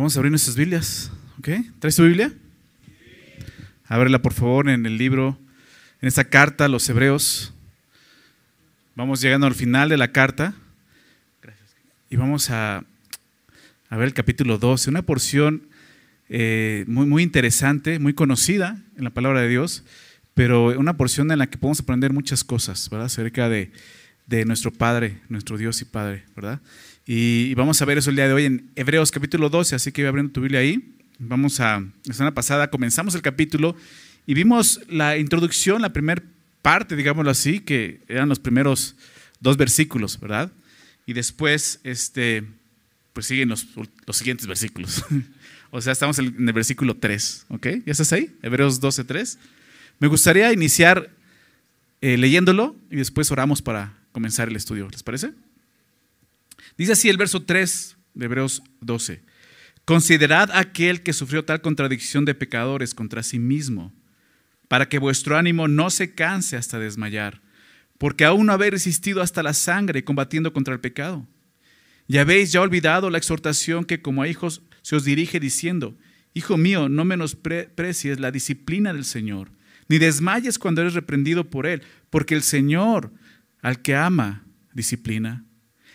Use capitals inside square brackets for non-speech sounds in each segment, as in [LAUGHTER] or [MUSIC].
Vamos a abrir nuestras Biblias. ¿Ok? ¿Traes tu Biblia? Ábrela por favor en el libro, en esta carta a los Hebreos. Vamos llegando al final de la carta. Y vamos a, a ver el capítulo 12, una porción eh, muy, muy interesante, muy conocida en la palabra de Dios, pero una porción en la que podemos aprender muchas cosas, ¿verdad? Acerca de, de nuestro Padre, nuestro Dios y Padre, ¿verdad? Y, vamos a ver eso el día de hoy en Hebreos capítulo 12, así que voy abriendo tu Biblia ahí. Vamos a, la semana pasada comenzamos el capítulo y vimos la introducción, la primera parte, digámoslo así, que eran los primeros dos versículos, ¿verdad? Y después, este, pues siguen los, los siguientes versículos. [LAUGHS] o sea, estamos en el versículo 3, ¿ok? ¿Ya estás ahí? Hebreos 12, 3. Me gustaría iniciar eh, leyéndolo y después oramos para comenzar el estudio. ¿Les parece? Dice así el verso 3 de Hebreos 12. Considerad aquel que sufrió tal contradicción de pecadores contra sí mismo, para que vuestro ánimo no se canse hasta desmayar, porque aún no habéis resistido hasta la sangre combatiendo contra el pecado. Y habéis ya olvidado la exhortación que como a hijos se os dirige diciendo, Hijo mío, no menosprecies la disciplina del Señor, ni desmayes cuando eres reprendido por Él, porque el Señor al que ama disciplina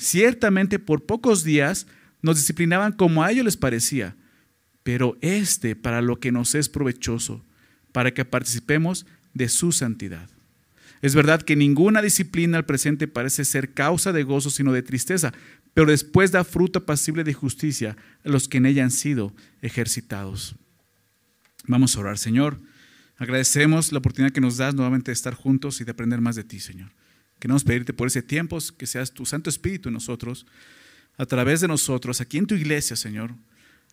Ciertamente por pocos días nos disciplinaban como a ellos les parecía, pero este para lo que nos es provechoso, para que participemos de su santidad. Es verdad que ninguna disciplina al presente parece ser causa de gozo, sino de tristeza, pero después da fruto pasible de justicia a los que en ella han sido ejercitados. Vamos a orar, Señor. Agradecemos la oportunidad que nos das nuevamente de estar juntos y de aprender más de ti, Señor. Queremos pedirte por ese tiempo que seas tu Santo Espíritu en nosotros, a través de nosotros, aquí en tu iglesia, Señor,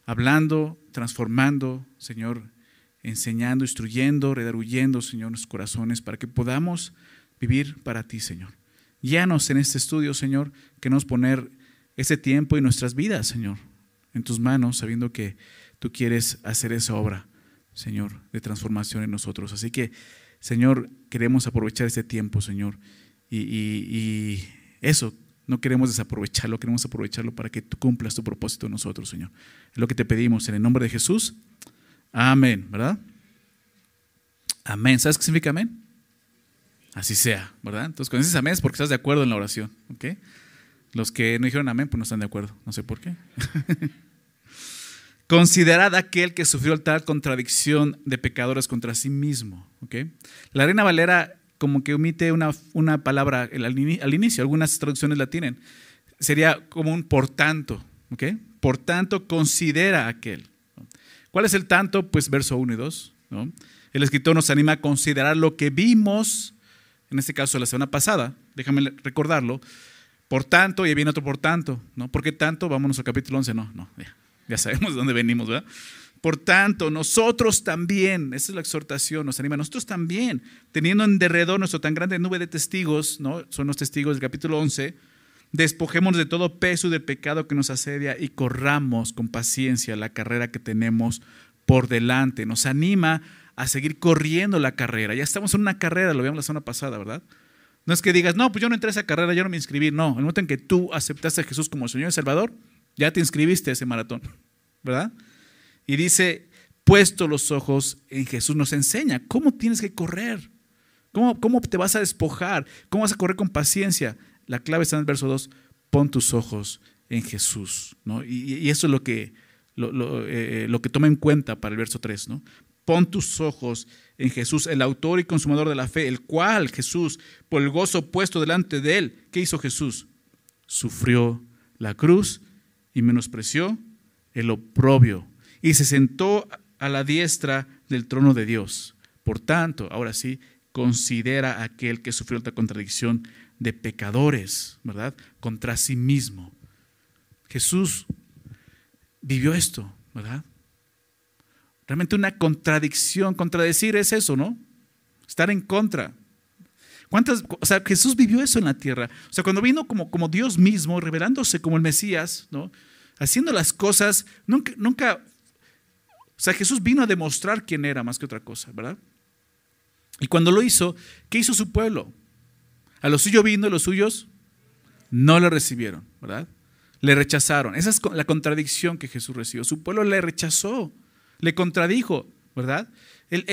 hablando, transformando, Señor, enseñando, instruyendo, redarguyendo, Señor, nuestros corazones, para que podamos vivir para ti, Señor. Guíanos en este estudio, Señor, queremos poner ese tiempo y nuestras vidas, Señor, en tus manos, sabiendo que tú quieres hacer esa obra, Señor, de transformación en nosotros. Así que, Señor, queremos aprovechar este tiempo, Señor y, eso, no queremos desaprovecharlo, queremos aprovecharlo para que tú cumplas tu propósito nosotros, Señor. Es lo que te pedimos en el nombre de Jesús. Amén, ¿verdad? Amén. ¿Sabes qué significa amén? Así sea, ¿verdad? Entonces, cuando dices amén es porque estás de acuerdo en la oración, ¿ok? Los que no dijeron amén, pues no están de acuerdo. No sé por qué. [LAUGHS] Considerad aquel que sufrió tal contradicción de pecadores contra sí mismo, ¿ok? La Reina Valera como que omite una, una palabra al, inicio, algunas traducciones la tienen. Sería como un por tanto, ¿ok? Por tanto, considera aquel. ¿Cuál es el tanto? Pues verso 1 y 2. ¿no? El escritor nos anima a considerar lo que vimos, en este caso la semana pasada, déjame recordarlo. Por tanto, y viene otro por tanto, ¿no? ¿Por qué tanto? Vámonos al capítulo 11. No, no, ya, ya sabemos de dónde venimos, ¿verdad? Por tanto, nosotros también, esa es la exhortación, nos anima, nosotros también, teniendo en derredor nuestra tan grande nube de testigos, ¿no? son los testigos del capítulo 11, despojémonos de todo peso y del pecado que nos asedia y corramos con paciencia la carrera que tenemos por delante. Nos anima a seguir corriendo la carrera. Ya estamos en una carrera, lo vimos la semana pasada, ¿verdad? No es que digas, no, pues yo no entré a esa carrera, yo no me inscribí. No, en el momento en que tú aceptaste a Jesús como Señor y Salvador, ya te inscribiste a ese maratón, ¿verdad? Y dice, puesto los ojos en Jesús, nos enseña cómo tienes que correr, cómo, cómo te vas a despojar, cómo vas a correr con paciencia. La clave está en el verso 2, pon tus ojos en Jesús. ¿no? Y, eso es lo que, lo, eh, lo, que toma en cuenta para el verso 3. ¿no? Pon tus ojos en Jesús, el autor y consumador de la fe, el cual Jesús, por el gozo puesto delante de él, ¿qué hizo Jesús? Sufrió la cruz y menospreció el oprobio y se sentó a la diestra del trono de Dios. Por tanto, ahora sí, considera a aquel que sufrió esta contradicción de pecadores, ¿verdad? Contra sí mismo. Jesús vivió esto, ¿verdad? Realmente una contradicción, contradecir es eso, ¿no? Estar en contra. ¿Cuántas, o sea, Jesús vivió eso en la tierra. O sea, cuando vino como, como Dios mismo, revelándose como el Mesías, ¿no? Haciendo las cosas, nunca, nunca, o sea, Jesús vino a demostrar quién era más que otra cosa, ¿verdad? Y cuando lo hizo, ¿qué hizo su pueblo? A lo suyo vino los suyos no lo recibieron, ¿verdad? Le rechazaron. Esa es la contradicción que Jesús recibió. Su pueblo le rechazó, le contradijo, ¿verdad? Él,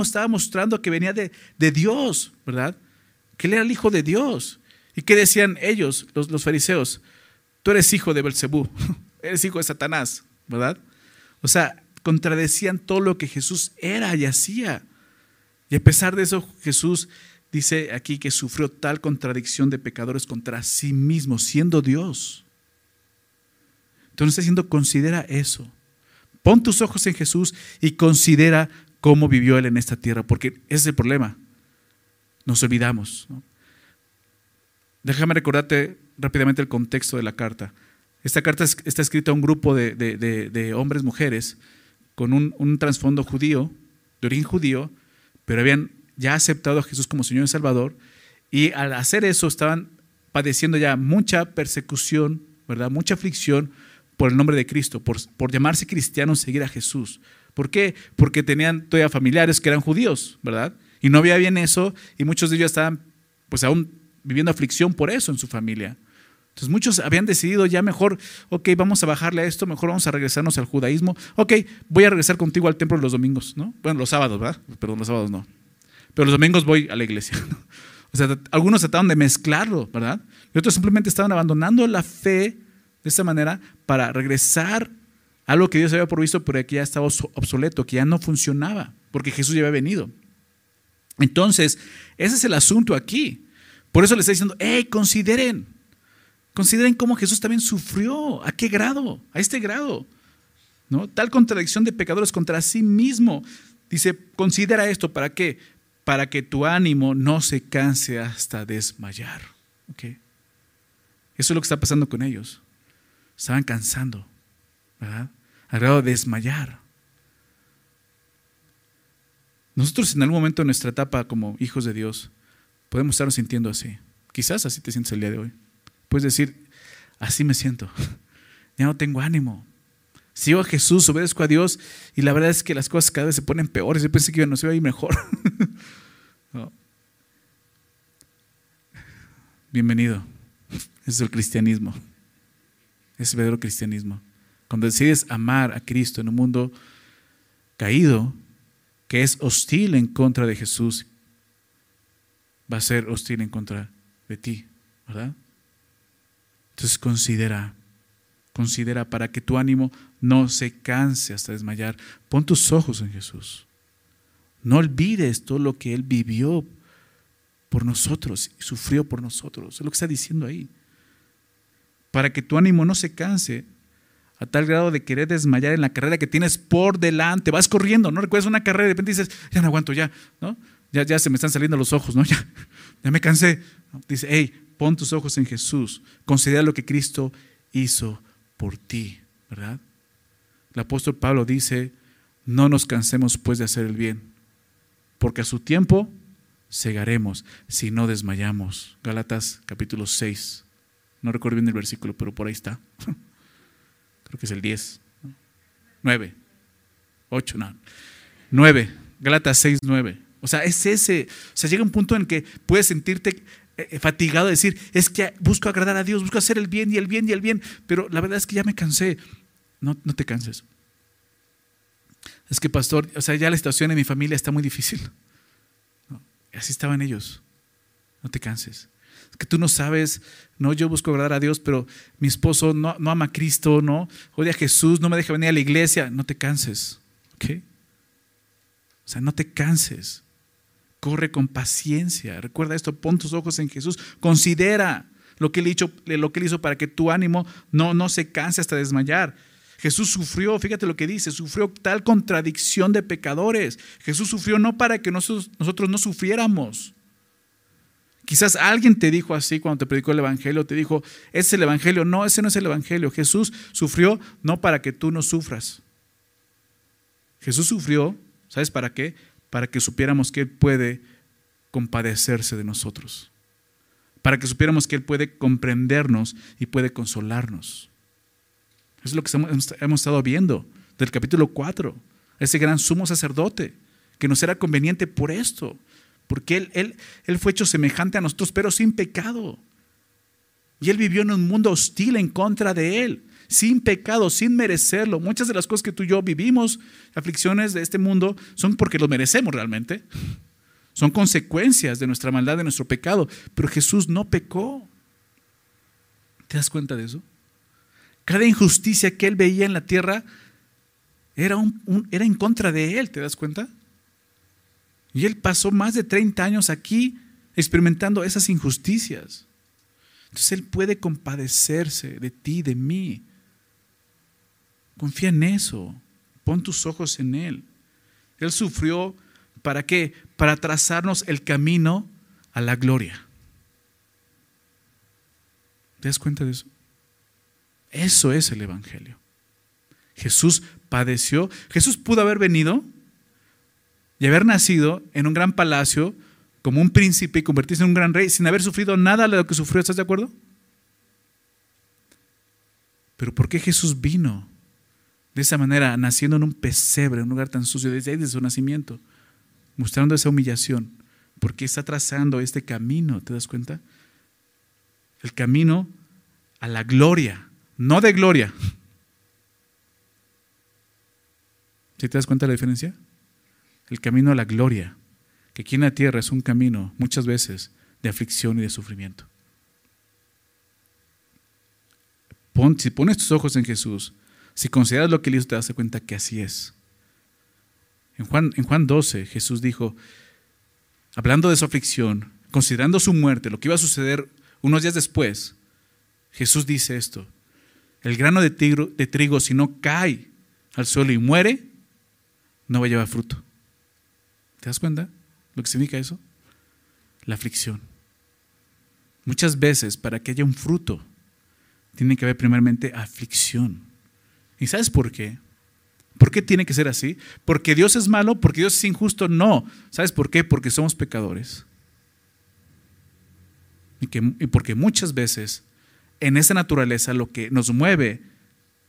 estaba mostrando que venía de, de, Dios, ¿verdad? Que él era el hijo de Dios. ¿Y qué decían ellos, los, los fariseos? Tú eres hijo de Belcebú, [LAUGHS] eres hijo de Satanás, ¿verdad? O sea, contradecían todo lo que Jesús era y hacía. Y a pesar de eso, Jesús dice aquí que sufrió tal contradicción de pecadores contra sí mismo, siendo Dios. Entonces está diciendo, considera eso. Pon tus ojos en Jesús y considera cómo vivió Él en esta tierra, porque ese es el problema. Nos olvidamos. Déjame recordarte rápidamente el contexto de la carta. Esta carta está escrita a un grupo de, de, de, de hombres, mujeres, con un, un trasfondo judío, de origen judío, pero habían ya aceptado a Jesús como Señor y Salvador, y al hacer eso estaban padeciendo ya mucha persecución, ¿verdad? Mucha aflicción por el nombre de Cristo, por, por llamarse cristianos, seguir a Jesús. ¿Por qué? Porque tenían todavía familiares que eran judíos, ¿verdad? Y no había bien eso, y muchos de ellos estaban pues aún viviendo aflicción por eso en su familia. Entonces muchos habían decidido ya mejor, ok, vamos a bajarle a esto, mejor vamos a regresarnos al judaísmo. Ok, voy a regresar contigo al templo los domingos, ¿no? Bueno, los sábados, ¿verdad? Perdón, los sábados no. Pero los domingos voy a la iglesia. [LAUGHS] O sea, algunos trataron de mezclarlo, ¿verdad? Y otros simplemente estaban abandonando la fe de esta manera para regresar a lo que Dios había provisto, pero que ya estaba obsoleto, que ya no funcionaba, porque Jesús ya había venido. Entonces, ese es el asunto aquí. Por eso le está diciendo, hey, consideren, consideren cómo Jesús también sufrió, a qué grado, a este grado. ¿no? Tal contradicción de pecadores contra sí mismo. Dice, considera esto, ¿para qué? Para que tu ánimo no se canse hasta desmayar. ¿Okay? Eso es lo que está pasando con ellos. Estaban cansando, ¿verdad? Al grado de desmayar. Nosotros en algún momento de nuestra etapa como hijos de Dios podemos estarnos sintiendo así. Quizás así te sientes el día de hoy. Puedes decir, así me siento. Ya no tengo ánimo. Sigo a Jesús, obedezco a Dios y la verdad es que las cosas cada vez se ponen peores. Yo pensé que no se iba a ir mejor. [LAUGHS] no. Bienvenido. es el cristianismo. Es el verdadero cristianismo. Cuando decides amar a Cristo en un mundo caído, que es hostil en contra de Jesús, va a ser hostil en contra de ti, ¿verdad? Entonces considera, considera para que tu ánimo no se canse hasta desmayar. Pon tus ojos en Jesús. No olvides todo lo que Él vivió por nosotros y sufrió por nosotros. Es lo que está diciendo ahí. Para que tu ánimo no se canse a tal grado de querer desmayar en la carrera que tienes por delante. Vas corriendo, ¿no? Recuerdas una carrera y de repente dices, ya no aguanto, ya, ¿no? Ya, ya se me están saliendo los ojos, ¿no? [LAUGHS] Ya, ya me cansé. Dice, hey, pon tus ojos en Jesús. Considera lo que Cristo hizo por ti, ¿verdad? El apóstol Pablo dice, no nos cansemos pues de hacer el bien, porque a su tiempo segaremos si no desmayamos. Gálatas capítulo 6. No recuerdo bien el versículo, pero por ahí está. [LAUGHS] Creo que es el 10. 9. 8, no. 9. Gálatas 6, 9. O sea, es ese. O sea, llega un punto en que puedes sentirte fatigado de decir, es que busco agradar a Dios, busco hacer el bien y el bien y el bien, pero la verdad es que ya me cansé. No, no te canses. Es que, pastor, o sea, ya la situación en mi familia está muy difícil. Así estaban ellos. No te canses. Es que tú no sabes, no, yo busco agradar a Dios, pero mi esposo no, no ama a Cristo, no, odia a Jesús, no me deja venir a la iglesia. No te canses. O sea, no te canses. Corre con paciencia. Recuerda esto, pon tus ojos en Jesús. Considera lo que él hizo, lo que él hizo para que tu ánimo no, no se canse hasta desmayar. Jesús sufrió, fíjate lo que dice, sufrió tal contradicción de pecadores. Jesús sufrió no para que nosotros, nosotros no sufriéramos. Quizás alguien te dijo así cuando te predicó el Evangelio, te dijo, ese es el Evangelio. No, ese no es el Evangelio. Jesús sufrió no para que tú no sufras. Jesús sufrió, ¿sabes para qué? Para que supiéramos que Él puede compadecerse de nosotros. Para que supiéramos que Él puede comprendernos y puede consolarnos. Eso es lo que hemos estado viendo del capítulo 4. Ese gran sumo sacerdote que nos era conveniente por esto, porque él, él, él fue hecho semejante a nosotros, pero sin pecado. Y él vivió en un mundo hostil en contra de él, sin pecado, sin merecerlo. Muchas de las cosas que tú y yo vivimos, aflicciones de este mundo, son porque lo merecemos realmente. Son consecuencias de nuestra maldad, de nuestro pecado. Pero Jesús no pecó. ¿Te das cuenta de eso? Cada injusticia que él veía en la tierra era, un, era en contra de él, ¿te das cuenta? Y él pasó más de 30 años aquí experimentando esas injusticias. Entonces él puede compadecerse de ti, de mí. Confía en eso. Pon tus ojos en él. Él sufrió para qué? Para trazarnos el camino a la gloria. ¿Te das cuenta de eso? Eso es el Evangelio. Jesús padeció. Jesús pudo haber venido y haber nacido en un gran palacio como un príncipe y convertirse en un gran rey sin haber sufrido nada de lo que sufrió. ¿Estás de acuerdo? Pero ¿por qué Jesús vino de esa manera, naciendo en un pesebre, en un lugar tan sucio, desde ahí, desde su nacimiento, mostrando esa humillación? Porque está trazando este camino, ¿te das cuenta? El camino a la gloria, no de gloria. ¿Sí te das cuenta de la diferencia? el camino a la gloria, que aquí en la tierra es un camino muchas veces de aflicción y de sufrimiento. si pones tus ojos en Jesús, si consideras lo que él hizo, te das cuenta que así es. En Juan, en Juan 12, Jesús dijo, hablando de su aflicción, considerando su muerte, lo que iba a suceder unos días después, Jesús dice esto, el grano de, de trigo si no cae al suelo y muere, no va a llevar fruto. ¿Te das cuenta lo que significa eso? La aflicción. Muchas veces para que haya un fruto, tiene que haber primeramente aflicción. ¿Y sabes por qué? ¿Por qué tiene que ser así? ¿Porque Dios es malo? ¿Porque Dios es injusto? No. ¿Sabes por qué? Porque somos pecadores. Y, que, y porque muchas veces en esa naturaleza lo que nos mueve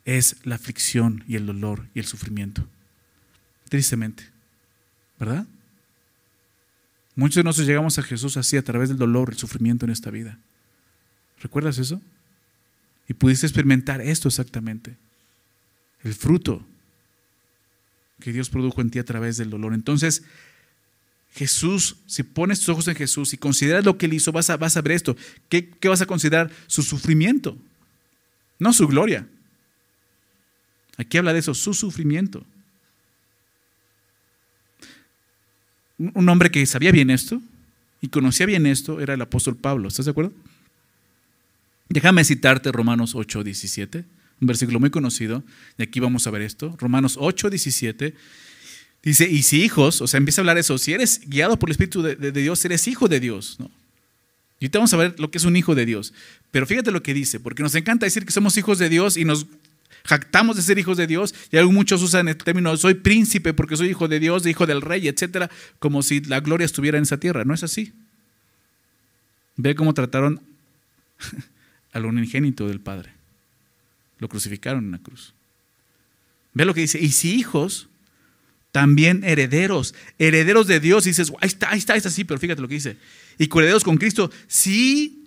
es la aflicción y el dolor y el sufrimiento. Tristemente. ¿Verdad? Muchos de nosotros llegamos a Jesús así a través del dolor, el sufrimiento en esta vida. ¿Recuerdas eso? Y pudiste experimentar esto exactamente. El fruto que Dios produjo en ti a través del dolor. Entonces, Jesús, si pones tus ojos en Jesús y consideras lo que Él hizo, vas a, vas a ver esto. ¿Qué, ¿Qué vas a considerar? Su sufrimiento, no su gloria. Aquí habla de eso, su sufrimiento. un hombre que sabía bien esto y conocía bien esto era el apóstol Pablo. ¿Estás de acuerdo? Déjame citarte Romanos 8, 17, un versículo muy conocido, y aquí vamos a ver esto. Romanos 8, 17. Dice, y si hijos, o sea, empieza a hablar eso, si eres guiado por el Espíritu de, Dios, eres hijo de Dios, ¿no? Y ahorita vamos a ver lo que es un hijo de Dios. Pero fíjate lo que dice, porque nos encanta decir que somos hijos de Dios y nos jactamos de ser hijos de Dios y muchos usan el término soy príncipe porque soy hijo de Dios, hijo del rey, etcétera, como si la gloria estuviera en esa tierra. No es así. Ve cómo trataron [LAUGHS] al unigénito del Padre. Lo crucificaron en la cruz. Ve lo que dice, y si hijos, también herederos, herederos de Dios, y dices, ahí está, ahí está, está, sí, pero fíjate lo que dice. Y herederos con Cristo, sí,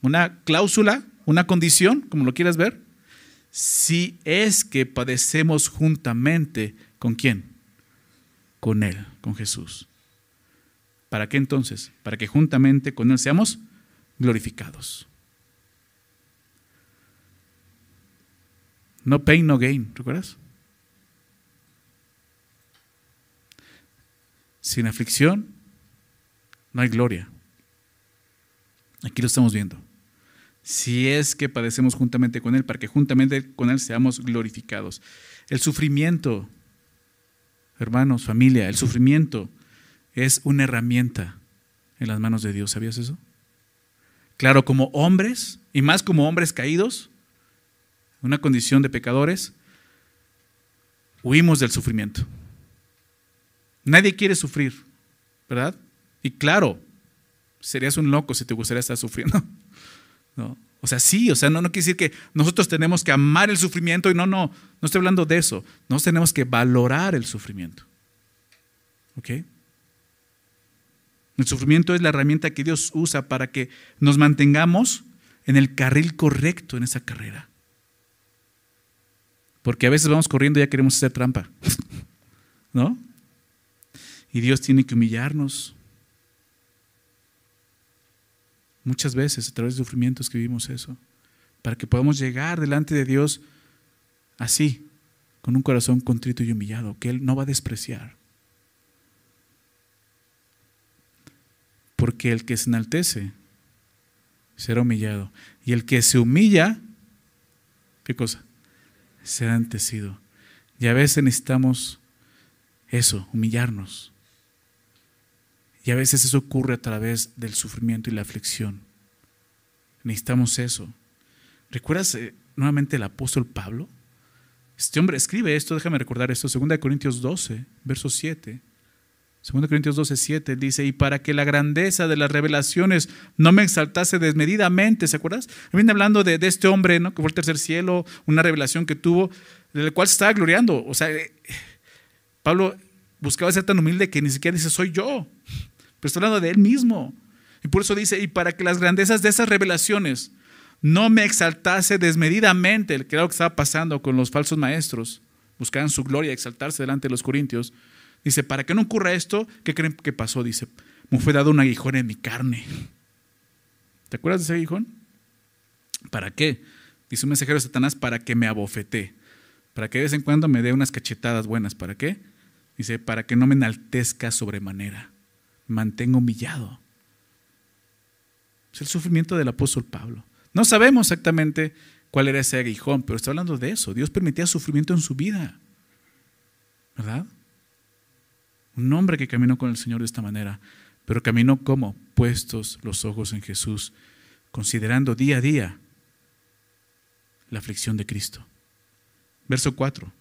una cláusula, una condición, como lo quieras ver, si es que padecemos juntamente con quién? Con Él, con Jesús. ¿Para qué entonces? Para que juntamente con Él seamos glorificados. No pain, no gain, ¿recuerdas? Sin aflicción no hay gloria. Aquí lo estamos viendo si es que padecemos juntamente con Él, para que juntamente con Él seamos glorificados. El sufrimiento, hermanos, familia, el sufrimiento es una herramienta en las manos de Dios. ¿Sabías eso? Claro, como hombres, y más como hombres caídos, una condición de pecadores, huimos del sufrimiento. Nadie quiere sufrir, ¿verdad? Y claro, serías un loco si te gustaría estar sufriendo. [LAUGHS] ¿No? O sea, sí, o sea, no, no quiere decir que nosotros tenemos que amar el sufrimiento y no, no, no estoy hablando de eso. Nosotros tenemos que valorar el sufrimiento. ¿Ok? El sufrimiento es la herramienta que Dios usa para que nos mantengamos en el carril correcto en esa carrera. Porque a veces vamos corriendo y ya queremos hacer trampa. [LAUGHS] ¿No? Y Dios tiene que humillarnos. Muchas veces a través de sufrimientos que vivimos eso. Para que podamos llegar delante de Dios así, con un corazón contrito y humillado, que Él no va a despreciar. Porque el que se enaltece será humillado. Y el que se humilla, ¿qué cosa? Será entecido. Y a veces necesitamos eso, humillarnos. Y a veces eso ocurre a través del sufrimiento y la aflicción. Necesitamos eso. ¿Recuerdas eh, nuevamente el apóstol Pablo? Este hombre escribe esto, déjame recordar esto, 2 Corintios 12, verso 7. 2 Corintios 12, 7 dice, y para que la grandeza de las revelaciones no me exaltase desmedidamente, ¿se acuerdas? Viene hablando de, este hombre, ¿no? Que fue el tercer cielo, una revelación que tuvo, del cual se estaba gloriando. O sea, eh, Pablo buscaba ser tan humilde que ni siquiera dice, soy yo. Pero está hablando de él mismo. Y por eso dice, y para que las grandezas de esas revelaciones no me exaltase desmedidamente, que era que estaba pasando con los falsos maestros, buscaban su gloria, exaltarse delante de los corintios. Dice, para que no ocurra esto, ¿qué creen que pasó? Dice, me fue dado un aguijón en mi carne. ¿Te acuerdas de ese aguijón? ¿Para qué? Dice un mensajero de Satanás, para que me abofete, para que de vez en cuando me dé unas cachetadas buenas. ¿Para qué? Dice, para que no me enaltezca sobremanera, mantengo humillado. Es el sufrimiento del apóstol Pablo. No sabemos exactamente cuál era ese aguijón, pero está hablando de eso. Dios permitía sufrimiento en su vida. ¿Verdad? Un hombre que caminó con el Señor de esta manera, pero caminó como puestos los ojos en Jesús, considerando día a día la aflicción de Cristo. Verso 4.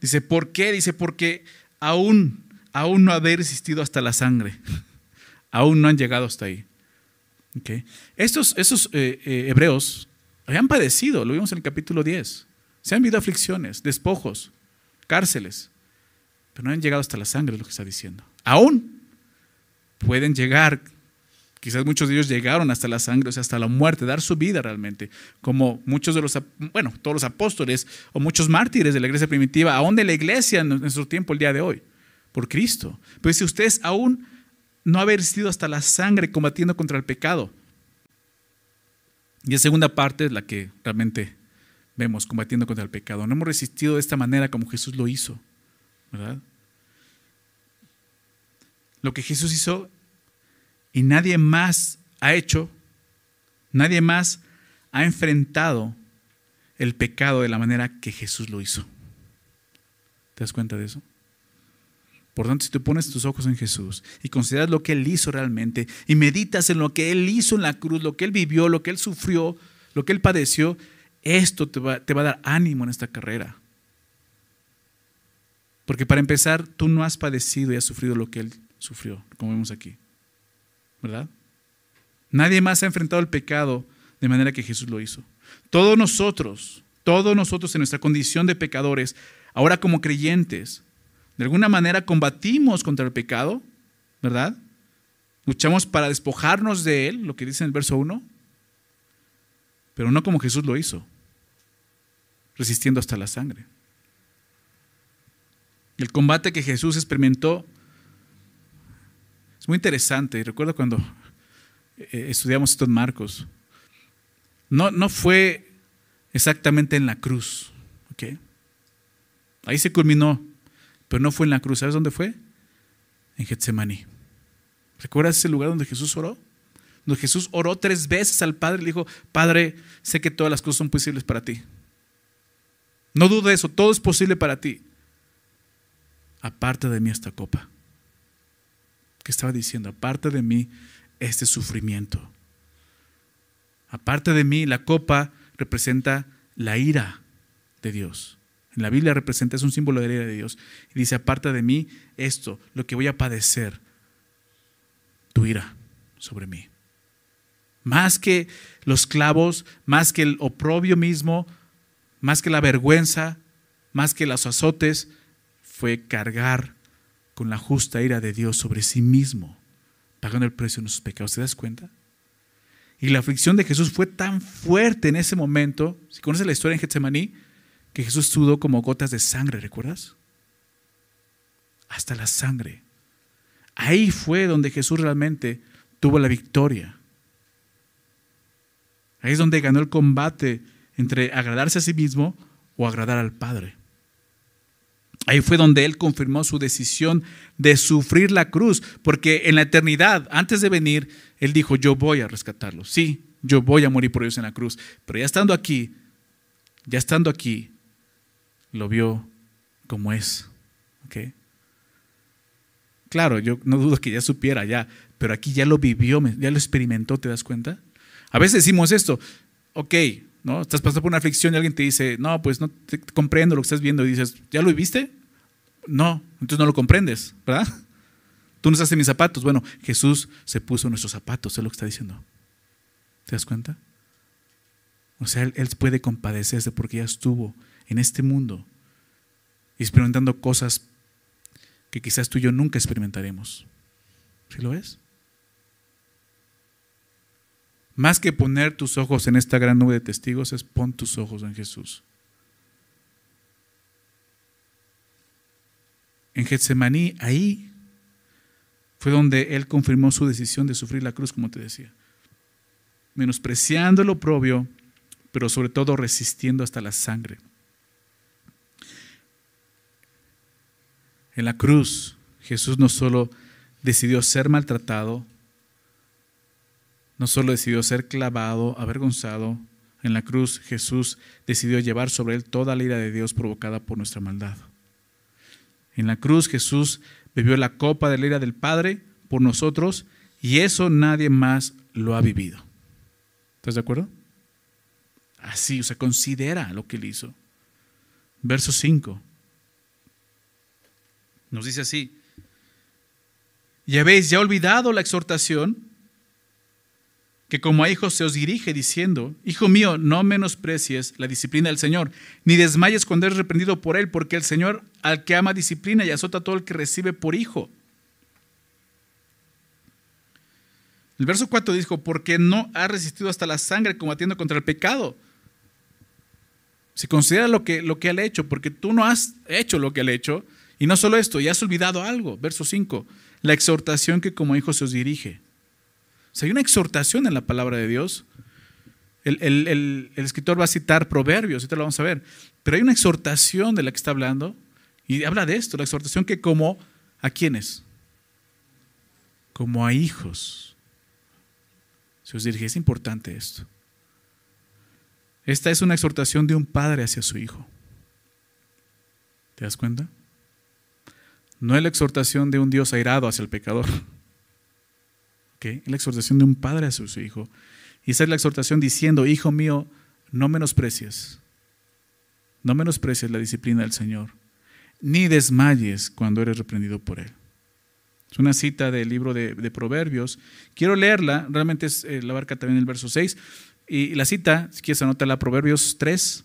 Dice, ¿por qué? Dice, porque aún, aún no haber resistido hasta la sangre. [LAUGHS] aún no han llegado hasta ahí. Okay. Estos, esos eh, eh, hebreos habían padecido, lo vimos en el capítulo 10. Se han vivido aflicciones, despojos, cárceles. Pero no han llegado hasta la sangre, es lo que está diciendo. Aún pueden llegar, quizás muchos de ellos llegaron hasta la sangre, o sea, hasta la muerte, dar su vida realmente, como muchos de los, bueno, todos los apóstoles o muchos mártires de la iglesia primitiva, aún de la iglesia en nuestro tiempo, el día de hoy, por Cristo. Pero si ustedes aún no haber resistido hasta la sangre combatiendo contra el pecado, y la segunda parte es la que realmente vemos combatiendo contra el pecado. No hemos resistido de esta manera como Jesús lo hizo. ¿Verdad? Lo que Jesús hizo y nadie más ha hecho, nadie más ha enfrentado el pecado de la manera que Jesús lo hizo. ¿Te das cuenta de eso? Por tanto, si tú pones tus ojos en Jesús y consideras lo que Él hizo realmente y meditas en lo que Él hizo en la cruz, lo que Él vivió, lo que Él sufrió, lo que Él padeció, esto te va, te va a dar ánimo en esta carrera. Porque para empezar, tú no has padecido y has sufrido lo que Él sufrió, como vemos aquí. ¿Verdad? Nadie más ha enfrentado el pecado de manera que Jesús lo hizo. Todos nosotros, todos nosotros en nuestra condición de pecadores, ahora como creyentes, de alguna manera combatimos contra el pecado, ¿verdad? Luchamos para despojarnos de él, lo que dice en el verso 1, pero no como Jesús lo hizo, resistiendo hasta la sangre. El combate que Jesús experimentó es muy interesante. Recuerdo cuando eh, estudiamos estos Marcos. No, no fue exactamente en la cruz. Ahí se culminó, pero no fue en la cruz. ¿Sabes dónde fue? En Getsemaní. ¿Recuerdas ese lugar donde Jesús oró? Donde Jesús oró tres veces al Padre y le dijo, Padre, sé que todas las cosas son posibles para ti. No dude eso, todo es posible para ti aparte de mí esta copa. ¿Qué estaba diciendo? Aparte de mí este sufrimiento. Aparte de mí, la copa representa la ira de Dios. En la Biblia representa, es un símbolo de la ira de Dios. Y dice, aparte de mí, esto, lo que voy a padecer, tu ira sobre mí. Más que los clavos, más que el oprobio mismo, más que la vergüenza, más que los azotes, fue cargar con la justa ira de Dios sobre sí mismo, pagando el precio de nuestros pecados. ¿Te das cuenta? Y la aflicción de Jesús fue tan fuerte en ese momento. Si conoces la historia en Getsemaní, que Jesús sudó como gotas de sangre, ¿recuerdas? Hasta la sangre. Ahí fue donde Jesús realmente tuvo la victoria. Ahí es donde ganó el combate entre agradarse a sí mismo o agradar al Padre. Ahí fue donde Él confirmó su decisión de sufrir la cruz, porque en la eternidad, antes de venir, Él dijo, yo voy a rescatarlos. Sí, yo voy a morir por ellos en la cruz. Pero ya estando aquí, ya estando aquí, lo vio como es. Claro, yo no dudo que ya supiera ya, pero aquí ya lo vivió, ya lo experimentó, ¿te das cuenta? A veces decimos esto, ok, ¿no? Estás pasando por una aflicción y alguien te dice, no, pues no te comprendo lo que estás viendo. Y dices, ¿ya lo viste? No, entonces no lo comprendes, ¿verdad? Tú no estás en mis zapatos. Bueno, Jesús se puso en nuestros zapatos, es lo que está diciendo. ¿Te das cuenta? O sea, él, él puede compadecerse porque ya estuvo en este mundo experimentando cosas que quizás tú y yo nunca experimentaremos. ¿Sí lo ves? Más que poner tus ojos en esta gran nube de testigos, es pon tus ojos en Jesús. En Getsemaní, ahí fue donde él confirmó su decisión de sufrir la cruz, como te decía. Menospreciando lo propio, pero sobre todo resistiendo hasta la sangre. En la cruz, Jesús no solo decidió ser maltratado, no solo decidió ser clavado, avergonzado, en la cruz Jesús decidió llevar sobre él toda la ira de Dios provocada por nuestra maldad. En la cruz Jesús bebió la copa de la ira del Padre por nosotros y eso nadie más lo ha vivido. ¿Estás de acuerdo? Así, o sea, considera lo que él hizo. Verso 5. Nos dice así. ¿Y habéis ya olvidado la exhortación que como a hijos se os dirige diciendo, Hijo mío, no menosprecies la disciplina del Señor, ni desmayes cuando eres reprendido por Él, porque el Señor al que ama disciplina y azota a todo el que recibe por hijo. El verso 4 dijo, porque no ha resistido hasta la sangre combatiendo contra el pecado. Se considera lo que, lo que ha hecho, porque tú no has hecho lo que ha hecho. Y no solo esto, ya has olvidado algo. Verso 5, la exhortación que como hijo se os dirige. Sea, hay una exhortación en la palabra de Dios. El, escritor va a citar proverbios, ahorita lo vamos a ver, pero hay una exhortación de la que está hablando y habla de esto, la exhortación que como a quiénes, como a hijos. Se os dirige, es importante esto. Esta es una exhortación de un padre hacia su hijo. ¿Te das cuenta? No es la exhortación de un Dios airado hacia el pecador. Es la exhortación de un padre a su hijo. Y esa es la exhortación diciendo, hijo mío, no menosprecies, no menosprecies la disciplina del Señor, ni desmayes cuando eres reprendido por Él. Es una cita del libro de, Proverbios. Quiero leerla, realmente es, eh, la barca también el verso 6. Y, la cita, si quieres la Proverbios 3,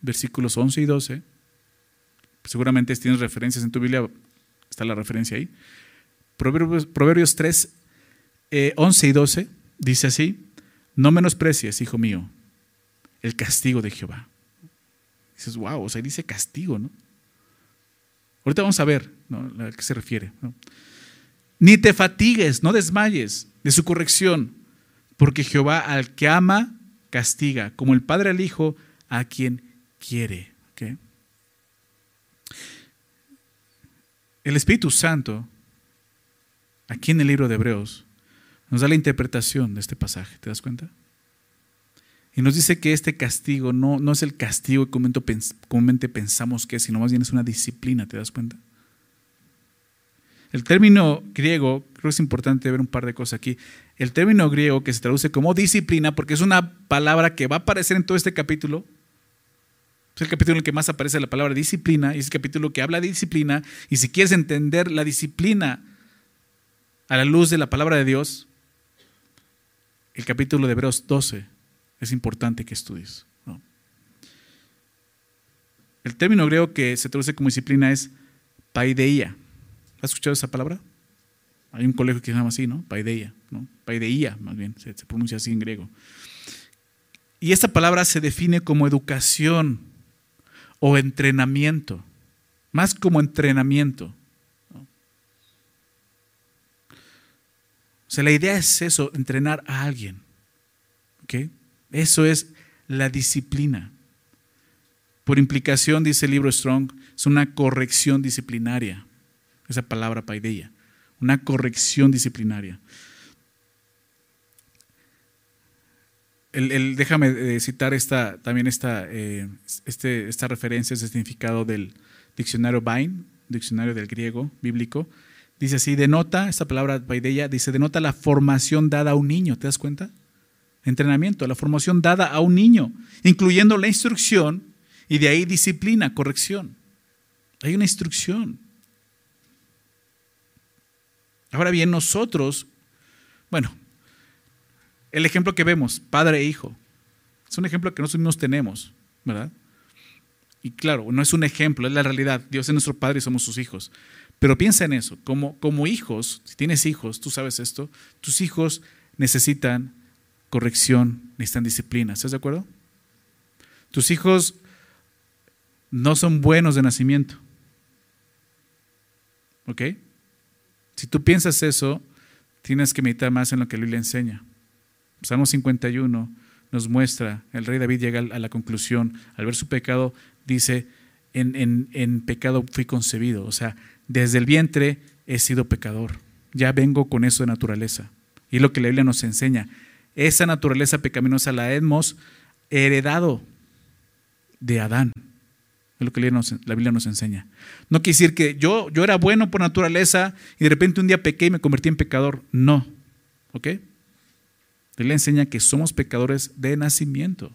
versículos 11 y 12. Seguramente tienes referencias en tu Biblia, está la referencia ahí. Proverbios, Proverbios 3, 11 eh, y 12 dice así, no menosprecies, hijo mío, el castigo de Jehová. Dices, wow, o sea, dice castigo, ¿no? Ahorita vamos a ver a qué se refiere. Ni te fatigues, no desmayes de su corrección, porque Jehová al que ama, castiga, como el Padre al Hijo, a quien quiere. El Espíritu Santo, aquí en el libro de Hebreos, nos da la interpretación de este pasaje, ¿te das cuenta? Y nos dice que este castigo no, no es el castigo que comúnmente pensamos que es, sino más bien es una disciplina, ¿te das cuenta? El término griego, creo que es importante ver un par de cosas aquí. el término griego que se traduce como disciplina, porque es una palabra que va a aparecer en todo este capítulo, es el capítulo en el que más aparece la palabra disciplina, y es el capítulo que habla de disciplina, y si quieres entender la disciplina a la luz de la palabra de Dios, el capítulo de Hebreos 12 es importante que estudies. El término griego que se traduce como disciplina es paideia. ¿Has escuchado esa palabra? Hay un colegio que se llama así, ¿no? Paideia, ¿no? Paideia, más bien, se, se pronuncia así en griego. Y esta palabra se define como educación o entrenamiento, más como entrenamiento. Sea, la idea es eso, entrenar a alguien. Eso es la disciplina. Por implicación, dice el libro Strong, es una corrección disciplinaria. Esa palabra paideia. Una corrección disciplinaria. El, déjame eh, citar esta, también esta, eh, este, esta referencia, ese significado del diccionario Vine, diccionario del griego bíblico. Dice así, denota, esta palabra paideia, dice, denota la formación dada a un niño, ¿te das cuenta? Entrenamiento, la formación dada a un niño, incluyendo la instrucción y de ahí disciplina, corrección. Hay una instrucción. Ahora bien, nosotros, bueno, el ejemplo que vemos, padre e hijo, es un ejemplo que nosotros mismos tenemos, ¿verdad? Y claro, no es un ejemplo, es la realidad. Dios es nuestro padre y somos sus hijos. Pero piensa en eso, como, hijos, si tienes hijos, tú sabes esto, tus hijos necesitan corrección, necesitan disciplina. ¿Estás de acuerdo? Tus hijos no son buenos de nacimiento. ¿Ok? Si tú piensas eso, tienes que meditar más en lo que la Biblia enseña. Salmo 51 nos muestra, el rey David llega a la conclusión, al ver su pecado, dice, en, en pecado fui concebido. O sea, desde el vientre he sido pecador. Ya vengo con eso de naturaleza. Y lo que la Biblia nos enseña. Esa naturaleza pecaminosa la hemos heredado de Adán. Es lo que la Biblia nos enseña. No quiere decir que yo, yo era bueno por naturaleza y de repente un día pequé y me convertí en pecador. No. ¿Ok? La Biblia enseña que somos pecadores de nacimiento.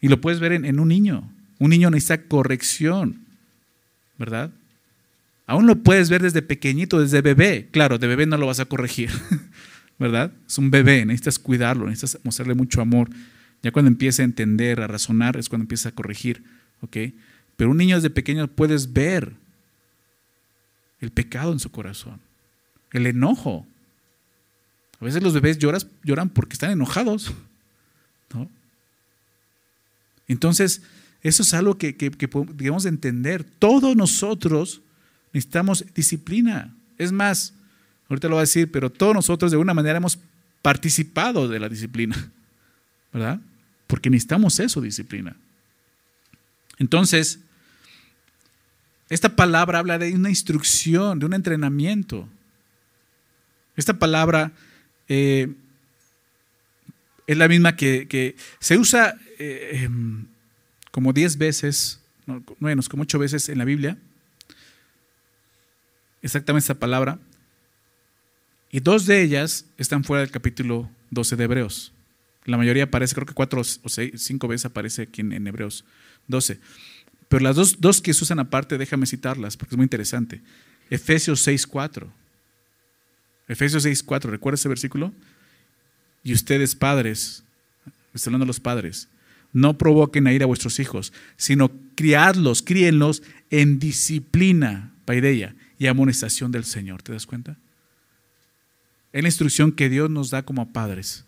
Y lo puedes ver en, en un niño. Un niño necesita corrección. ¿Verdad? Aún lo puedes ver desde pequeñito, desde bebé. Claro, de bebé no lo vas a corregir. [LAUGHS] ¿Verdad? Es un bebé, necesitas cuidarlo, necesitas mostrarle mucho amor. Ya cuando empieza a entender, a razonar, es cuando empieza a corregir. Pero un niño desde pequeño puedes ver el pecado en su corazón, el enojo. A veces los bebés lloran porque están enojados. Entonces, eso es algo que, que debemos entender. Todos nosotros necesitamos disciplina. Es más, ahorita lo voy a decir, pero todos nosotros de alguna manera hemos participado de la disciplina, ¿verdad? Porque necesitamos eso, disciplina. Entonces, esta palabra habla de una instrucción, de un entrenamiento. Esta palabra eh, es la misma que, se usa eh, em, como diez veces, no, menos, como ocho veces en la Biblia. Exactamente esta palabra. Y dos de ellas están fuera del capítulo 12 de Hebreos. La mayoría aparece, creo que cuatro o cinco veces aparece aquí en Hebreos 12. Pero las dos, dos que se usan aparte, déjame citarlas porque es muy interesante. Efesios 6.4. Efesios 6.4, ¿recuerda ese versículo? Y ustedes padres, estoy hablando los padres, no provoquen a ir a vuestros hijos, sino criadlos, críenlos en disciplina, paideia, y amonestación del Señor. ¿Te das cuenta? Es la instrucción que Dios nos da como padres.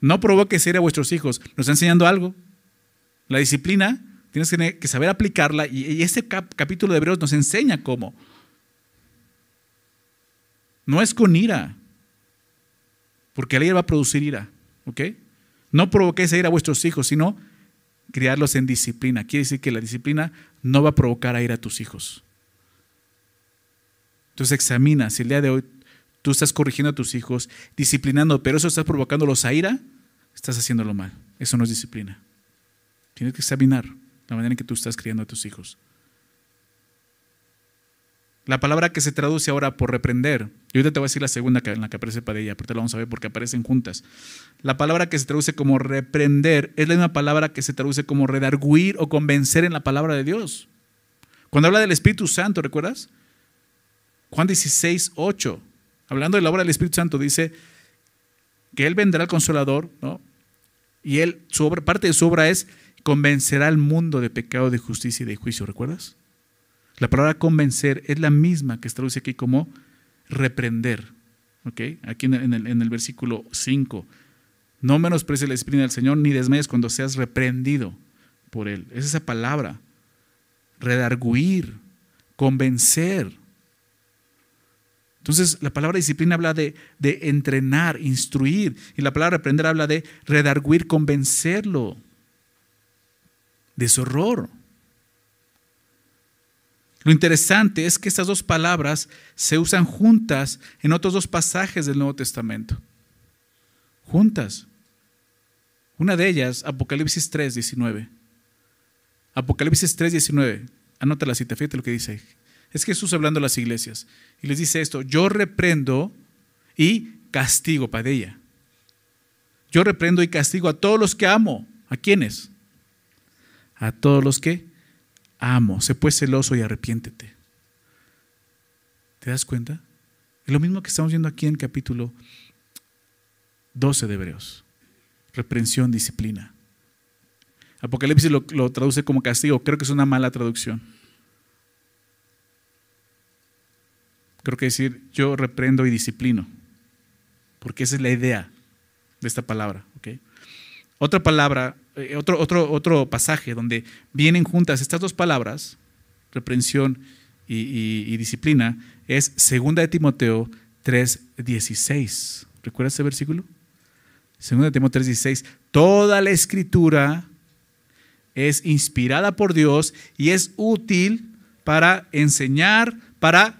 No provoques ir a vuestros hijos. ¿Nos está enseñando algo? La disciplina tienes que saber aplicarla y, este capítulo de Hebreos nos enseña cómo. No es con ira, porque la ira va a producir ira, ¿ok? No provoquéis a ira a vuestros hijos, sino criarlos en disciplina. Quiere decir que la disciplina no va a provocar a ira a tus hijos. Entonces examina si el día de hoy tú estás corrigiendo a tus hijos, disciplinando, pero eso estás provocándolos a ira, estás haciéndolo mal. Eso no es disciplina. Tienes que examinar la manera en que tú estás criando a tus hijos. La palabra que se traduce ahora por reprender, y ahorita te voy a decir la segunda en la que aparece para ella, pero te la vamos a ver porque aparecen juntas. La palabra que se traduce como reprender es la misma palabra que se traduce como redarguir o convencer en la palabra de Dios. Cuando habla del Espíritu Santo, ¿recuerdas? Juan 16, 8. Hablando de la obra del Espíritu Santo, dice que Él vendrá al Consolador, ¿no? Y Él, su obra, parte de su obra es convencerá al mundo de pecado, de justicia y de juicio, ¿recuerdas? La palabra convencer es la misma que se traduce aquí como reprender. ¿ok? Aquí en el, versículo 5. No menosprecies la disciplina del Señor ni desmayes cuando seas reprendido por Él. Es esa palabra. Redarguir, convencer. Entonces, la palabra disciplina habla de, entrenar, instruir. Y la palabra reprender habla de redarguir, convencerlo de su horror. Lo interesante es que estas dos palabras se usan juntas en otros dos pasajes del Nuevo Testamento. Juntas. Una de ellas, Apocalipsis 3, 19. Apocalipsis 3, 19. Anota la cita, fíjate lo que dice. Es Jesús hablando a las iglesias y les dice esto, yo reprendo y castigo para ella. Yo reprendo y castigo a todos los que amo. ¿A quiénes? A todos los que amo, sé pues celoso y arrepiéntete. ¿Te das cuenta? Es lo mismo que estamos viendo aquí en capítulo 12 de Hebreos. Reprensión, disciplina. Apocalipsis lo, lo, traduce como castigo. Creo que es una mala traducción. Creo que decir yo reprendo y disciplino. Porque esa es la idea de esta palabra. ¿okay? Otra palabra eh, otro, otro, otro pasaje donde vienen juntas estas dos palabras, reprensión y, disciplina, es 2 de Timoteo 3:16. ¿Recuerdas ese versículo? 2 de Timoteo 3:16. Toda la escritura es inspirada por Dios y es útil para enseñar, para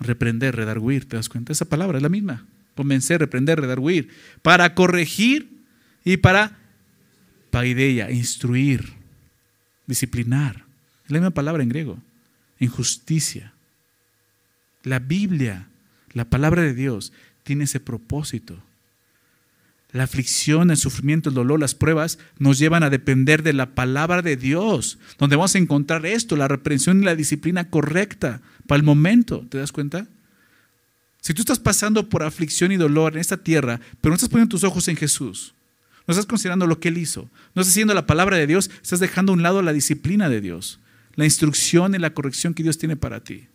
reprender, redarguir. ¿Te das cuenta? Esa palabra es la misma. Convencer, reprender, redarguir. Para corregir y para paideia, instruir, disciplinar. Es la misma palabra en griego. Injusticia. La Biblia, la palabra de Dios, tiene ese propósito. La aflicción, el sufrimiento, el dolor, las pruebas nos llevan a depender de la palabra de Dios, donde vamos a encontrar esto, la reprensión y la disciplina correcta para el momento. ¿Te das cuenta? Si tú estás pasando por aflicción y dolor en esta tierra, pero no estás poniendo tus ojos en Jesús, no estás considerando lo que Él hizo. No estás haciendo la palabra de Dios, estás dejando a un lado la disciplina de Dios, la instrucción y la corrección que Dios tiene para ti.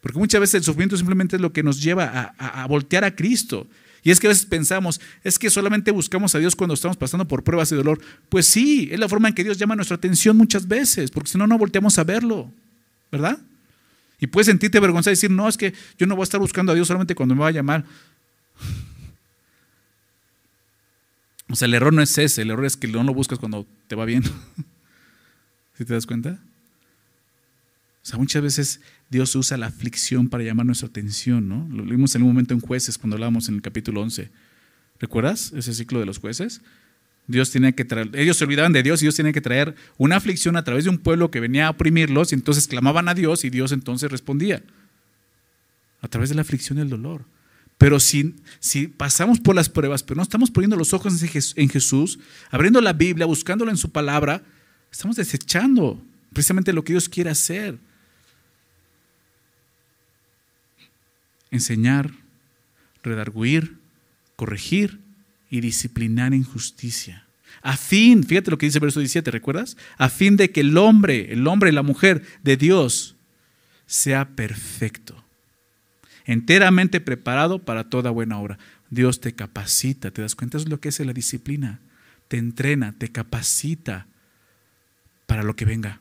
Porque muchas veces el sufrimiento simplemente es lo que nos lleva a, voltear a Cristo. Y es que a veces pensamos, es que solamente buscamos a Dios cuando estamos pasando por pruebas y dolor. Pues sí, es la forma en que Dios llama nuestra atención muchas veces, porque si no, no volteamos a verlo, ¿verdad? Y puedes sentirte vergüenza y decir, no, es que yo no voy a estar buscando a Dios solamente cuando me va a llamar. [LAUGHS] O sea, el error no es ese, el error es que no lo buscas cuando te va bien. [LAUGHS] ¿Sí te das cuenta? O sea, muchas veces Dios usa la aflicción para llamar nuestra atención, ¿no? Lo vimos en un momento en jueces cuando hablábamos en el capítulo 11. ¿Recuerdas ese ciclo de los jueces? Dios tenía que traer, ellos se olvidaban de Dios y Dios tenía que traer una aflicción a través de un pueblo que venía a oprimirlos y entonces clamaban a Dios y Dios entonces respondía. A través de la aflicción y el dolor. Pero si, si pasamos por las pruebas, pero no estamos poniendo los ojos en Jesús, abriendo la Biblia, buscándolo en su palabra, estamos desechando precisamente lo que Dios quiere hacer. Enseñar, redarguir, corregir y disciplinar en justicia. A fin, fíjate lo que dice el verso 17, ¿recuerdas? A fin de que el hombre, el hombre y la mujer de Dios sea perfecto enteramente preparado para toda buena obra. Dios te capacita, ¿te das cuenta? Eso es lo que es la disciplina. Te entrena, te capacita para lo que venga.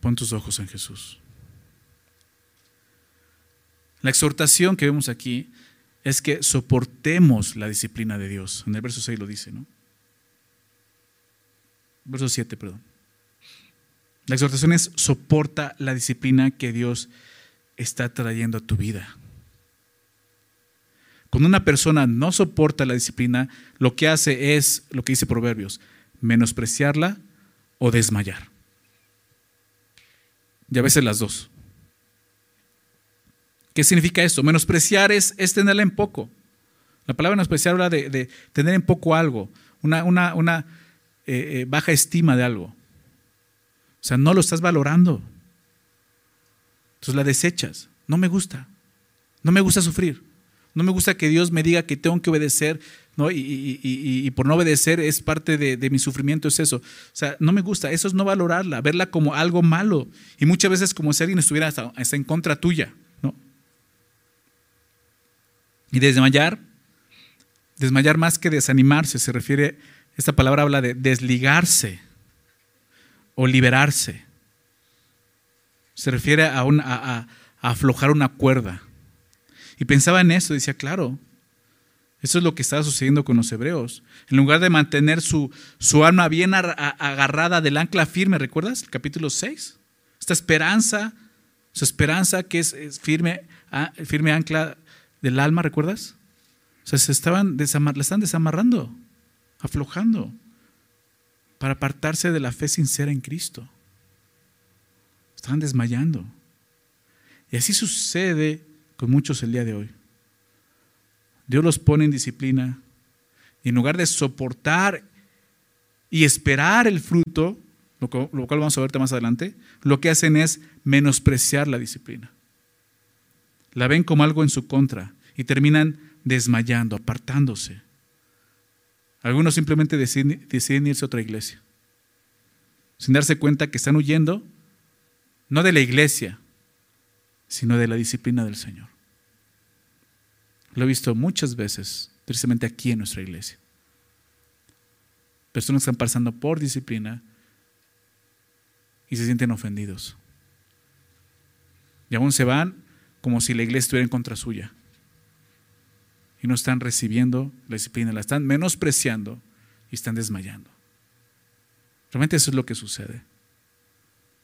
Pon tus ojos en Jesús. La exhortación que vemos aquí es que soportemos la disciplina de Dios. En el verso 6 lo dice, ¿no? Verso 7, perdón. La exhortación es soporta la disciplina que Dios está trayendo a tu vida. Cuando una persona no soporta la disciplina, lo que hace es lo que dice Proverbios, menospreciarla o desmayar. Y a veces las dos. ¿Qué significa esto? Menospreciar es, es tenerla en poco. La palabra menospreciar habla de, tener en poco algo, una, eh, eh, baja estima de algo. O sea, no lo estás valorando. Entonces la desechas. No me gusta. No me gusta sufrir. No me gusta que Dios me diga que tengo que obedecer. Y, por no obedecer es parte de, mi sufrimiento, es eso. O sea, no me gusta. Eso es no valorarla, verla como algo malo. Y muchas veces como si alguien estuviera hasta, en contra tuya. Y desmayar, desmayar más que desanimarse, se refiere, esta palabra habla de desligarse o liberarse. Se refiere a, a aflojar una cuerda. Y pensaba en eso, decía, claro, eso es lo que estaba sucediendo con los hebreos. En lugar de mantener su, su alma bien agarrada del ancla firme, ¿recuerdas? El capítulo 6. Esta esperanza, su esperanza que es, firme, firme ancla del alma, ¿recuerdas? O sea, se estaban la están desamarrando, aflojando, para apartarse de la fe sincera en Cristo. Estaban desmayando. Y así sucede con muchos el día de hoy. Dios los pone en disciplina y en lugar de soportar y esperar el fruto, lo cual vamos a ver más adelante, lo que hacen es menospreciar la disciplina. La ven como algo en su contra y terminan desmayando, apartándose. Algunos simplemente deciden, irse a otra iglesia, sin darse cuenta que están huyendo, no de la iglesia, sino de la disciplina del Señor. Lo he visto muchas veces, precisamente aquí en nuestra iglesia. Personas que están pasando por disciplina y se sienten ofendidos. Y aún se van como si la iglesia estuviera en contra suya. Y no están recibiendo la disciplina, la están menospreciando y están desmayando. Realmente eso es lo que sucede.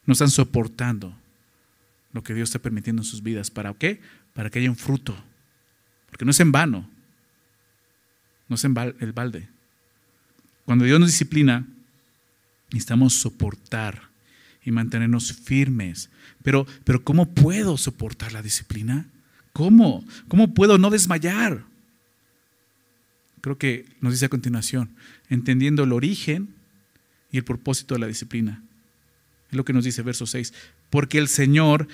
No están soportando lo que Dios está permitiendo en sus vidas. ¿Para qué? Para que haya un fruto. Porque no es en vano. No es en el balde. Cuando Dios nos disciplina, necesitamos soportar y mantenernos firmes. Pero, pero ¿cómo puedo soportar la disciplina? ¿Cómo? ¿Cómo puedo no desmayar? Creo que nos dice a continuación, entendiendo el origen y el propósito de la disciplina. Es lo que nos dice verso 6. Porque el Señor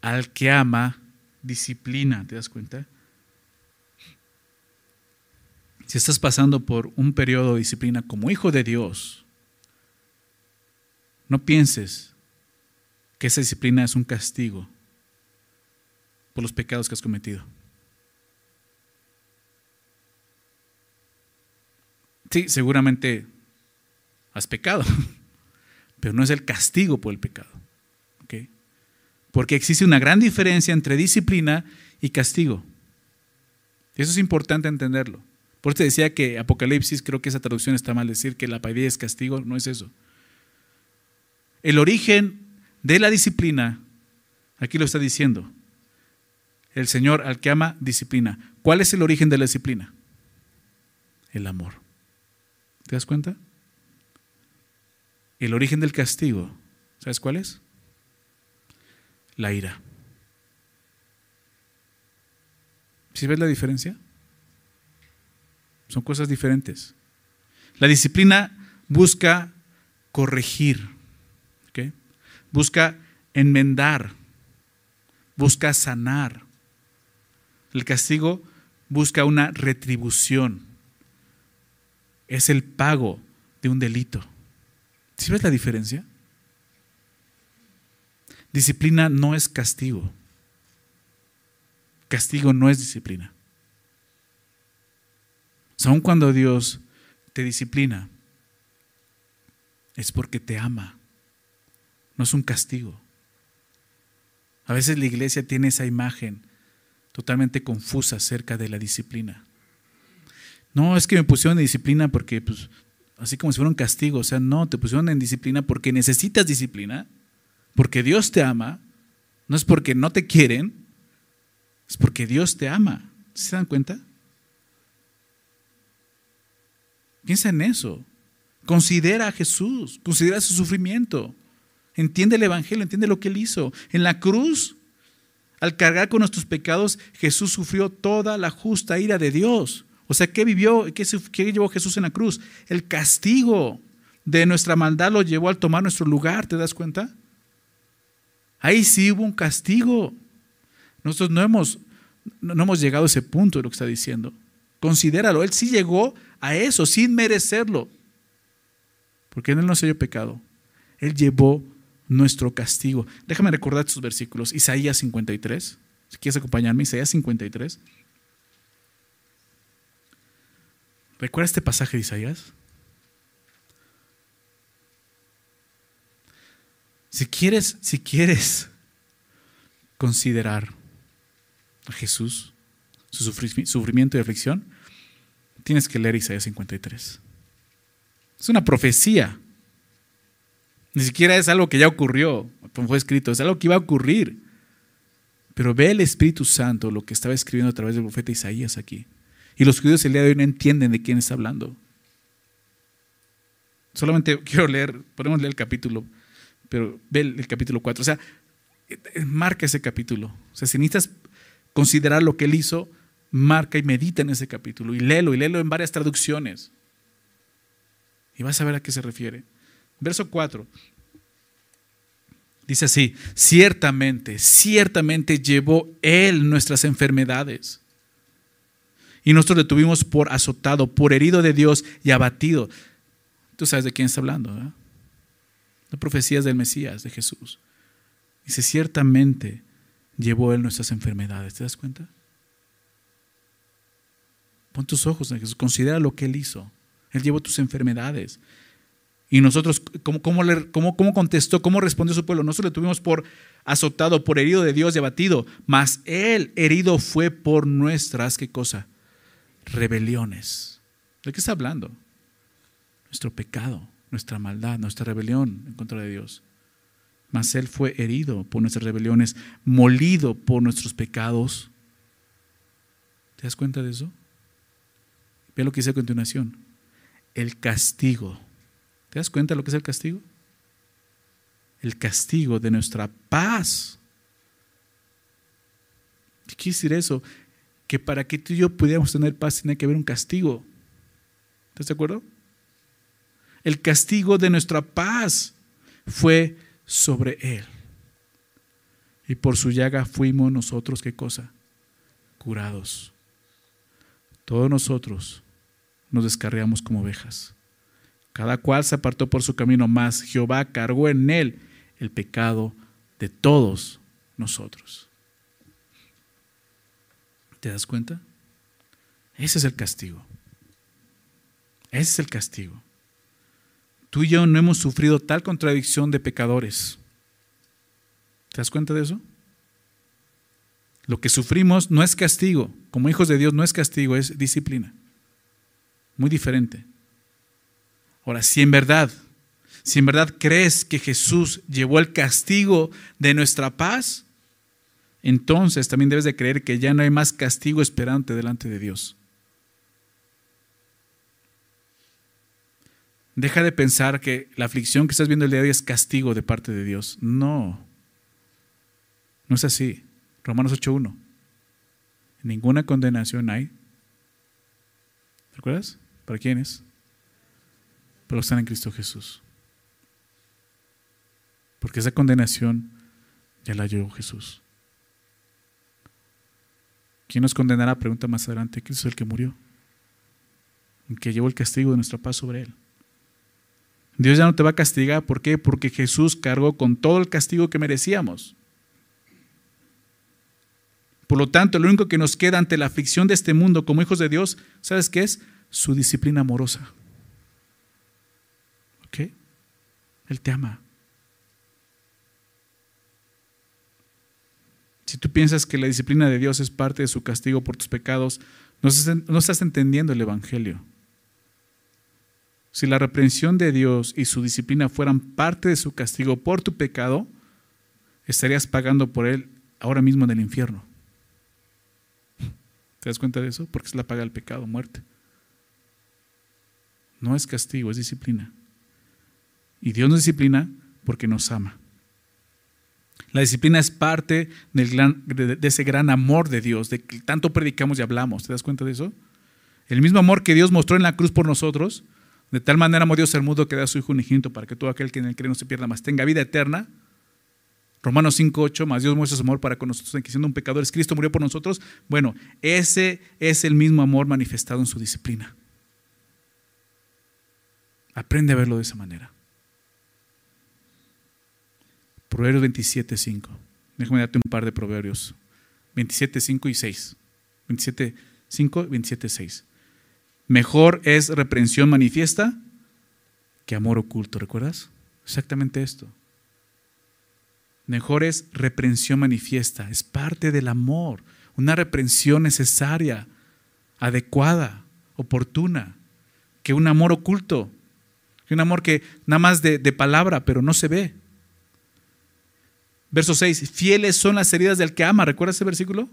al que ama, disciplina. ¿Te das cuenta? Si estás pasando por un periodo de disciplina como hijo de Dios, no pienses que esa disciplina es un castigo por los pecados que has cometido. Sí, seguramente has pecado, [LAUGHS] pero no es el castigo por el pecado. Porque existe una gran diferencia entre disciplina y castigo. Eso es importante entenderlo. Por eso decía que Apocalipsis, creo que esa traducción está mal decir que la paideia es castigo, no es eso. El origen de la disciplina, aquí lo está diciendo, el Señor al que ama, disciplina. ¿Cuál es el origen de la disciplina? El amor. ¿Te das cuenta? El origen del castigo, ¿sabes cuál es? la ira. ¿Sí ves la diferencia? Son cosas diferentes. La disciplina busca corregir, busca enmendar, busca sanar. El castigo busca una retribución. Es el pago de un delito. ¿Sí ves la diferencia? Disciplina no es castigo. Castigo no es disciplina. aun cuando Dios te disciplina, es porque te ama. No es un castigo. A veces la iglesia tiene esa imagen totalmente confusa acerca de la disciplina. No, es que me pusieron en disciplina porque, pues, así como si fuera un castigo. O sea, no, te pusieron en disciplina porque necesitas disciplina porque Dios te ama, no es porque no te quieren, es porque Dios te ama. ¿Se dan cuenta? Piensa en eso. Considera a Jesús, considera su sufrimiento. Entiende el Evangelio, entiende lo que Él hizo. En la cruz, al cargar con nuestros pecados, Jesús sufrió toda la justa ira de Dios. O sea, ¿qué vivió? ¿Qué, qué llevó Jesús en la cruz? El castigo de nuestra maldad lo llevó al tomar nuestro lugar, ¿te das cuenta? Ahí sí hubo un castigo. Nosotros no hemos, no hemos llegado a ese punto de lo que está diciendo. Considéralo, Él sí llegó a eso sin merecerlo. Porque en Él no se dio pecado. Él llevó nuestro castigo. Déjame recordar estos versículos. Isaías 53. Si quieres acompañarme, Isaías 53. ¿Recuerda este pasaje de Isaías? Si quieres, si quieres considerar a Jesús, su sufrimiento y aflicción, tienes que leer Isaías 53. Es una profecía. Ni siquiera es algo que ya ocurrió, como fue escrito, es algo que iba a ocurrir. Pero ve el Espíritu Santo lo que estaba escribiendo a través del profeta Isaías aquí. Y los judíos el día de hoy no entienden de quién está hablando. Solamente quiero leer, podemos leer el capítulo, pero ve el, capítulo 4. O sea, eh, marca ese capítulo. O sea, si necesitas considerar lo que él hizo, marca y medita en ese capítulo y léelo y léelo en varias traducciones. Y vas a ver a qué se refiere. Verso 4. Dice así, ciertamente, ciertamente llevó Él nuestras enfermedades. Y nosotros le tuvimos por azotado, por herido de Dios y abatido. Tú sabes de quién está hablando, ¿verdad? De profecías del Mesías, de Jesús. Dice, ciertamente llevó Él nuestras enfermedades. ¿Te das cuenta? Pon tus ojos en Jesús, considera lo que Él hizo. Él llevó tus enfermedades. Y nosotros, ¿cómo, cómo, contestó? ¿Cómo respondió su pueblo? Nosotros le tuvimos por azotado, por herido de Dios y abatido, mas Él herido fue por nuestras, ¿qué cosa? Rebeliones. ¿De qué está hablando? Nuestro pecado, nuestra maldad, nuestra rebelión en contra de Dios. Mas Él fue herido por nuestras rebeliones, molido por nuestros pecados. ¿Te das cuenta de eso? Ve lo que dice a continuación. El castigo. ¿Te das cuenta de lo que es el castigo? El castigo de nuestra paz. ¿Qué quiere decir eso? Que para que tú y yo pudiéramos tener paz tiene que haber un castigo. ¿Estás de acuerdo? El castigo de nuestra paz fue sobre Él. Y por su llaga fuimos nosotros, ¿qué cosa? Curados. Todos nosotros nos descarriamos como ovejas. Cada cual se apartó por su camino, más Jehová cargó en él el pecado de todos nosotros. ¿Te das cuenta? Ese es el castigo. Ese es el castigo. Tú y yo no hemos sufrido tal contradicción de pecadores. ¿Te das cuenta de eso? Lo que sufrimos no es castigo. Como hijos de Dios no es castigo, es disciplina. Muy diferente. Ahora, si en verdad, si en verdad crees que Jesús llevó el castigo de nuestra paz, entonces también debes de creer que ya no hay más castigo esperante delante de Dios. Deja de pensar que la aflicción que estás viendo el día de hoy es castigo de parte de Dios. No. No es así. Romanos 8.1. Ninguna condenación hay. ¿Recuerdas? ¿Para quiénes? Para que están en Cristo Jesús. Porque esa condenación ya la llevó Jesús. ¿Quién nos condenará? Pregunta más adelante. Cristo es el que murió. El que llevó el castigo de nuestra paz sobre él. Dios ya no te va a castigar. ¿Por qué? Porque Jesús cargó con todo el castigo que merecíamos. Por lo tanto, lo único que nos queda ante la aflicción de este mundo como hijos de Dios, ¿sabes qué es? Su disciplina amorosa. ¿Ok? Él te ama. Si tú piensas que la disciplina de Dios es parte de su castigo por tus pecados, no estás entendiendo el Evangelio. Si la reprensión de Dios y su disciplina fueran parte de su castigo por tu pecado, estarías pagando por él ahora mismo en el infierno. ¿Te das cuenta de eso? Porque es la paga del pecado, muerte. No es castigo, es disciplina. Y Dios nos disciplina porque nos ama. La disciplina es parte de, ese gran amor de Dios, de que tanto predicamos y hablamos. ¿Te das cuenta de eso? El mismo amor que Dios mostró en la cruz por nosotros, de tal manera amó Dios al mundo que da a su Hijo unigénito para que todo aquel que en él cree no se pierda más, tenga vida eterna. Romanos 5.8, más Dios muestra su amor para con nosotros, en que siendo un pecador, Cristo murió por nosotros. Bueno, ese es el mismo amor manifestado en su disciplina. Aprende a verlo de esa manera. Proverbios 27, 5. Déjame darte un par de proverbios. 27, 5 y 6. 27, 5 y 27, 6. Mejor es reprensión manifiesta que amor oculto, ¿recuerdas? Exactamente esto. Mejor es reprensión manifiesta, es parte del amor, una reprensión necesaria, adecuada, oportuna, que un amor oculto, que un amor que nada más de palabra, pero no se ve. Verso 6, fieles son las heridas del que ama. ¿Recuerdas ese versículo?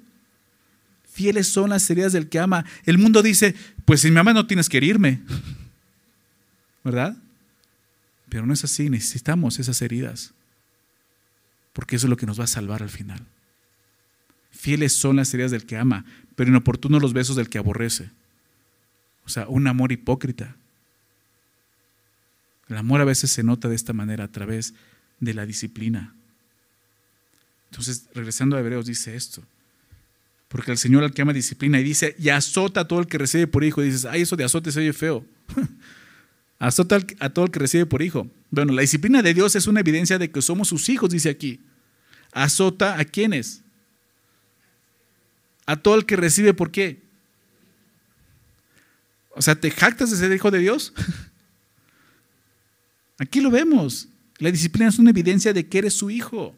Fieles son las heridas del que ama. El mundo dice, pues si me amas no tienes que herirme. ¿Verdad? Pero no es así, necesitamos esas heridas. Porque eso es lo que nos va a salvar al final. Fieles son las heridas del que ama, pero inoportunos los besos del que aborrece. O sea, un amor hipócrita. El amor a veces se nota de esta manera a través de la disciplina. Entonces, regresando a Hebreos, dice esto. Porque el Señor al que ama disciplina y dice, y azota a todo el que recibe por hijo. Dices, ay, eso de azote se oye feo. [LAUGHS] azota a todo el que recibe por hijo. Bueno, la disciplina de Dios es una evidencia de que somos sus hijos, dice aquí. Azota a quienes? A todo el que recibe por qué. O sea, ¿te jactas de ser hijo de Dios? [LAUGHS] Aquí lo vemos. La disciplina es una evidencia de que eres su hijo.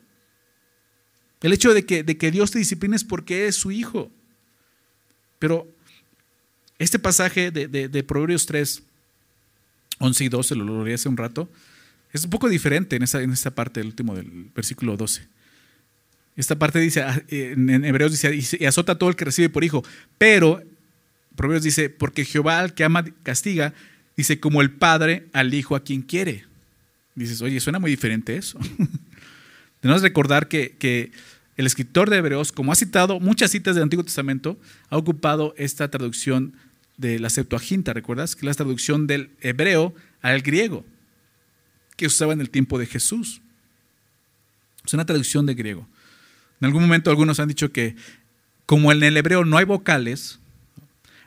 El hecho de que, de que Dios te discipline es porque es su hijo. Pero este pasaje de, de, Proverbios 3, 11 y 12, lo leí hace un rato, es un poco diferente en esa, en esta parte del último del versículo 12. Esta parte dice, ah, en Hebreos dice, y azota todo el que recibe por hijo. Pero, Proverbios dice, porque Jehová al que ama castiga, dice, como el padre al hijo a quien quiere. Dices, oye, suena muy diferente eso. [LAUGHS] Tenemos que recordar que, el escritor de Hebreos, como ha citado muchas citas del Antiguo Testamento, ha ocupado esta traducción de la Septuaginta, ¿recuerdas? Que es la traducción del hebreo al griego, que usaba en el tiempo de Jesús. Es una traducción de griego. En algún momento algunos han dicho que como en el hebreo no hay vocales,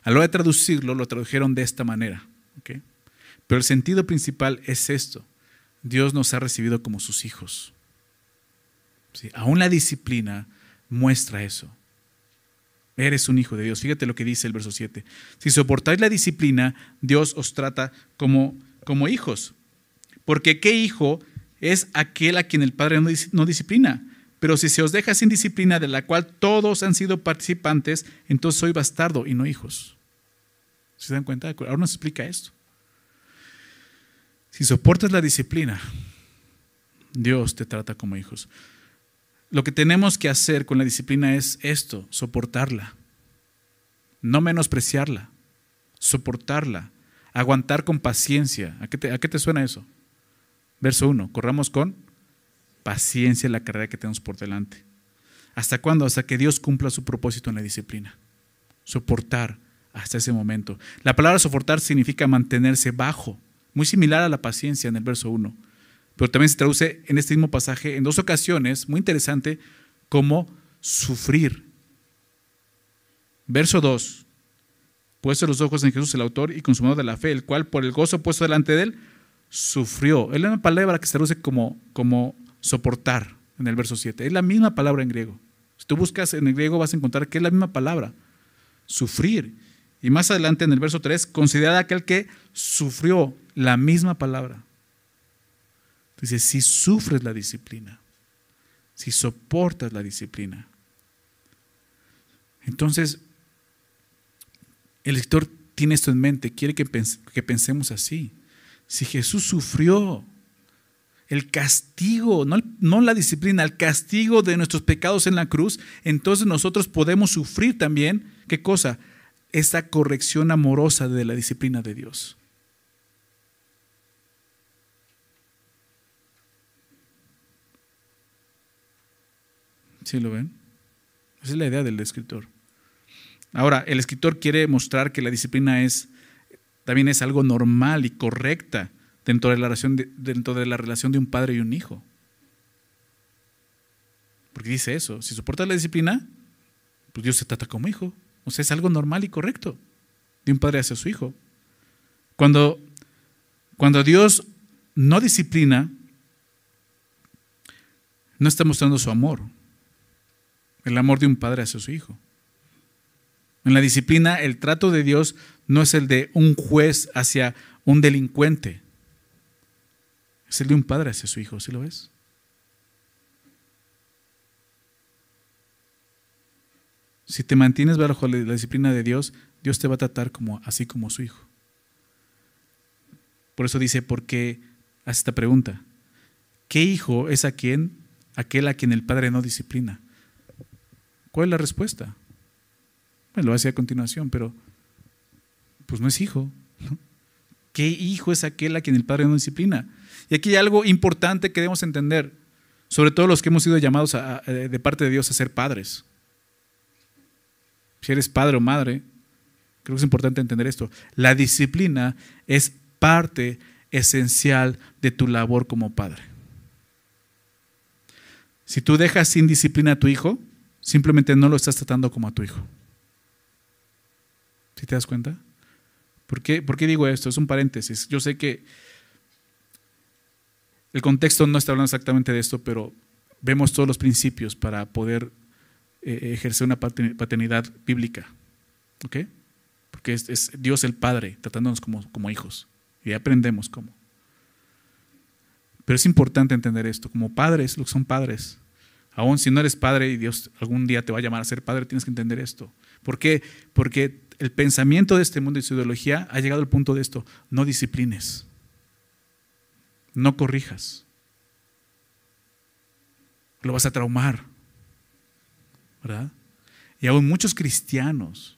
a la hora de traducirlo lo tradujeron de esta manera. Pero el sentido principal es esto. Dios nos ha recibido como sus hijos. Aún la disciplina muestra eso. Eres un hijo de Dios. Fíjate lo que dice el verso 7. Si soportáis la disciplina, Dios os trata como, como hijos. Porque ¿qué hijo es aquel a quien el Padre no, disciplina? Pero si se os deja sin disciplina de la cual todos han sido participantes, entonces soy bastardo y no hijos. ¿Se dan cuenta? Ahora nos explica esto. Si soportas la disciplina, Dios te trata como hijos. Lo que tenemos que hacer con la disciplina es esto, soportarla, no menospreciarla, soportarla, aguantar con paciencia. ¿A qué te, suena eso? Verso 1, corramos con paciencia la carrera que tenemos por delante. ¿Hasta cuándo? Hasta que Dios cumpla su propósito en la disciplina. Soportar hasta ese momento. La palabra soportar significa mantenerse bajo, muy similar a la paciencia en el verso 1 pero también se traduce en este mismo pasaje en dos ocasiones, muy interesante, como sufrir. Verso 2. Puesto los ojos en Jesús, el autor y consumador de la fe, el cual por el gozo puesto delante de él, sufrió. Es la misma palabra que se traduce como, como soportar en el verso 7. Es la misma palabra en griego. Si tú buscas en el griego vas a encontrar que es la misma palabra, sufrir. Y más adelante en el verso 3, considera aquel que sufrió la misma palabra. Dice, si sufres la disciplina, si soportas la disciplina. Entonces, el lector tiene esto en mente, quiere que, que pensemos así. Si Jesús sufrió el castigo, no, no, la disciplina, el castigo de nuestros pecados en la cruz, entonces nosotros podemos sufrir también, ¿qué cosa? Esa corrección amorosa de la disciplina de Dios. ¿Sí lo ven? Esa es la idea del escritor. Ahora, el escritor quiere mostrar que la disciplina es también es algo normal y correcta dentro de la relación de, dentro de, la relación de un padre y un hijo. Porque dice eso, si soportas la disciplina, pues Dios se trata como hijo. O sea, es algo normal y correcto de un padre hacia su hijo. Cuando, cuando Dios no disciplina, no está mostrando su amor, el amor de un padre hacia su hijo. En la disciplina, el trato de Dios no es el de un juez hacia un delincuente, es el de un padre hacia su hijo, ¿sí lo ves? Si te mantienes bajo la disciplina de Dios, Dios te va a tratar así como su hijo. Por eso dice, ¿por qué hace esta pregunta? ¿Qué hijo es a quien, aquel a quien el padre no disciplina? ¿Cuál es la respuesta? Bueno, lo hace a continuación, pero pues no es hijo. ¿Qué hijo es aquel a quien el padre no disciplina? Y aquí hay algo importante que debemos entender, sobre todo los que hemos sido llamados de parte de Dios a ser padres. Si eres padre o madre, creo que es importante entender esto. La disciplina es parte esencial de tu labor como padre. Si tú dejas sin disciplina a tu hijo, simplemente no lo estás tratando como a tu hijo. ¿Sí te das cuenta? ¿Por qué, ¿Por qué digo esto? Es un paréntesis. Yo sé que el contexto no está hablando exactamente de esto, pero vemos todos los principios para poder eh, ejercer una paternidad bíblica. ¿Ok? Porque es, Dios el Padre tratándonos como, como hijos. Y aprendemos cómo. Pero es importante entender esto. Como padres, los que son padres, aún si no eres padre y Dios algún día te va a llamar a ser padre, tienes que entender esto. ¿Por qué? Porque el pensamiento de este mundo y su ideología ha llegado al punto de esto. No disciplines. No corrijas. Lo vas a traumar. ¿Verdad? Y aún muchos cristianos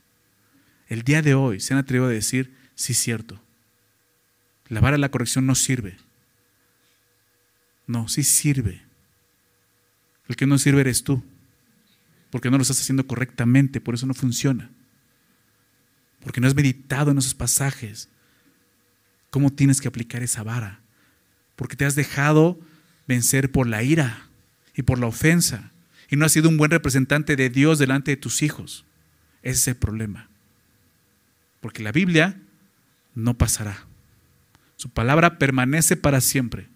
el día de hoy se han atrevido a decir, sí, cierto, la vara de la corrección no sirve. No, sí sirve. El que no sirve eres tú, porque no lo estás haciendo correctamente, por eso no funciona. Porque no has meditado en esos pasajes cómo tienes que aplicar esa vara. Porque te has dejado vencer por la ira y por la ofensa y no has sido un buen representante de Dios delante de tus hijos. Ese es el problema. Porque la Biblia no pasará. Su palabra permanece para siempre.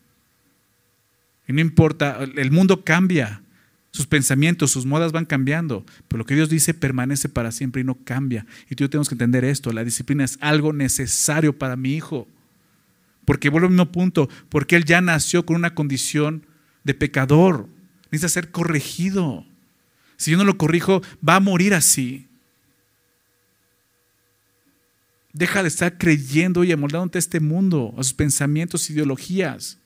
Y no importa, el mundo cambia, sus pensamientos, sus modas van cambiando, pero lo que Dios dice permanece para siempre y no cambia. Y tú tenemos que entender esto, la disciplina es algo necesario para mi hijo. Porque vuelvo al mismo punto, porque él ya nació con una condición de pecador, necesita ser corregido. Si yo no lo corrijo, va a morir así. Deja de estar creyendo y amoldándote a este mundo, a sus pensamientos, ideologías.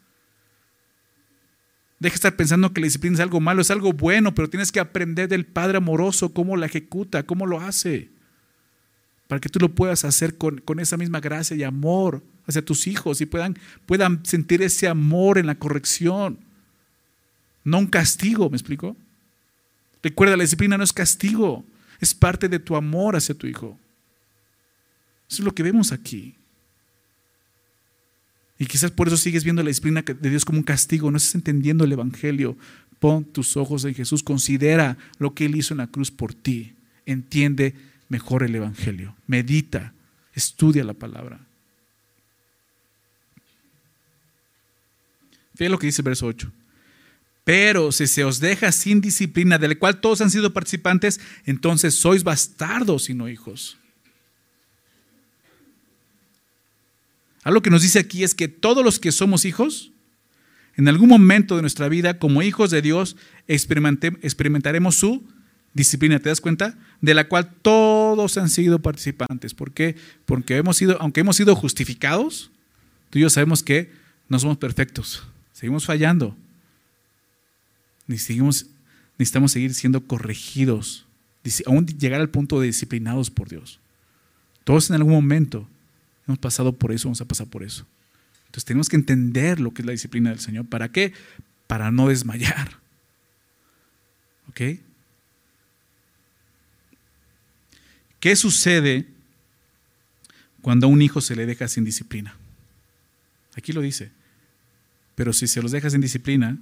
Deja de estar pensando que la disciplina es algo malo, es algo bueno, pero tienes que aprender del Padre amoroso cómo la ejecuta, cómo lo hace, para que tú lo puedas hacer con, con esa misma gracia y amor hacia tus hijos y puedan, puedan sentir ese amor en la corrección, no un castigo, ¿me explico? Recuerda, la disciplina no es castigo, es parte de tu amor hacia tu hijo. Eso es lo que vemos aquí. Y quizás por eso sigues viendo la disciplina de Dios como un castigo, no estás entendiendo el Evangelio. Pon tus ojos en Jesús, considera lo que Él hizo en la cruz por ti. Entiende mejor el Evangelio. Medita, estudia la palabra. Fíjate lo que dice el verso 8. Pero si se os deja sin disciplina, de la cual todos han sido participantes, entonces sois bastardos y no hijos. Algo que nos dice aquí es que todos los que somos hijos, en algún momento de nuestra vida, como hijos de Dios, experimentaremos su disciplina. ¿Te das cuenta? De la cual todos han sido participantes. ¿Por qué? Porque hemos sido, aunque hemos sido justificados, tú y yo sabemos que no somos perfectos. Seguimos fallando. necesitamos seguir siendo corregidos, aún llegar al punto de disciplinados por Dios. Todos en algún momento Hemos pasado por eso, vamos a pasar por eso. Entonces tenemos que entender lo que es la disciplina del Señor. ¿Para qué? Para no desmayar. ¿Ok? ¿Qué sucede cuando a un hijo se le deja sin disciplina? Aquí lo dice. Pero si se los deja sin disciplina,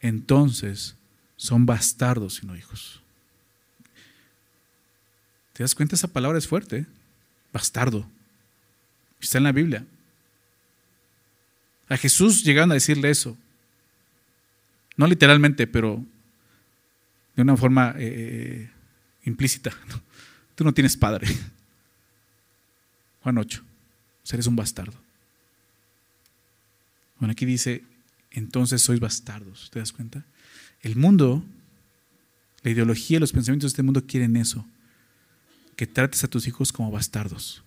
entonces son bastardos y no hijos. ¿Te das cuenta? Esa palabra es fuerte. ¿eh? Bastardo. Está en la Biblia. A Jesús llegaron a decirle eso. No literalmente, pero de una forma eh, implícita. [LAUGHS] Tú no tienes padre. Juan 8. Eres un bastardo. Bueno, aquí dice, entonces sois bastardos. ¿Te das cuenta? El mundo, la ideología, los pensamientos de este mundo quieren eso. Que trates a tus hijos como bastardos.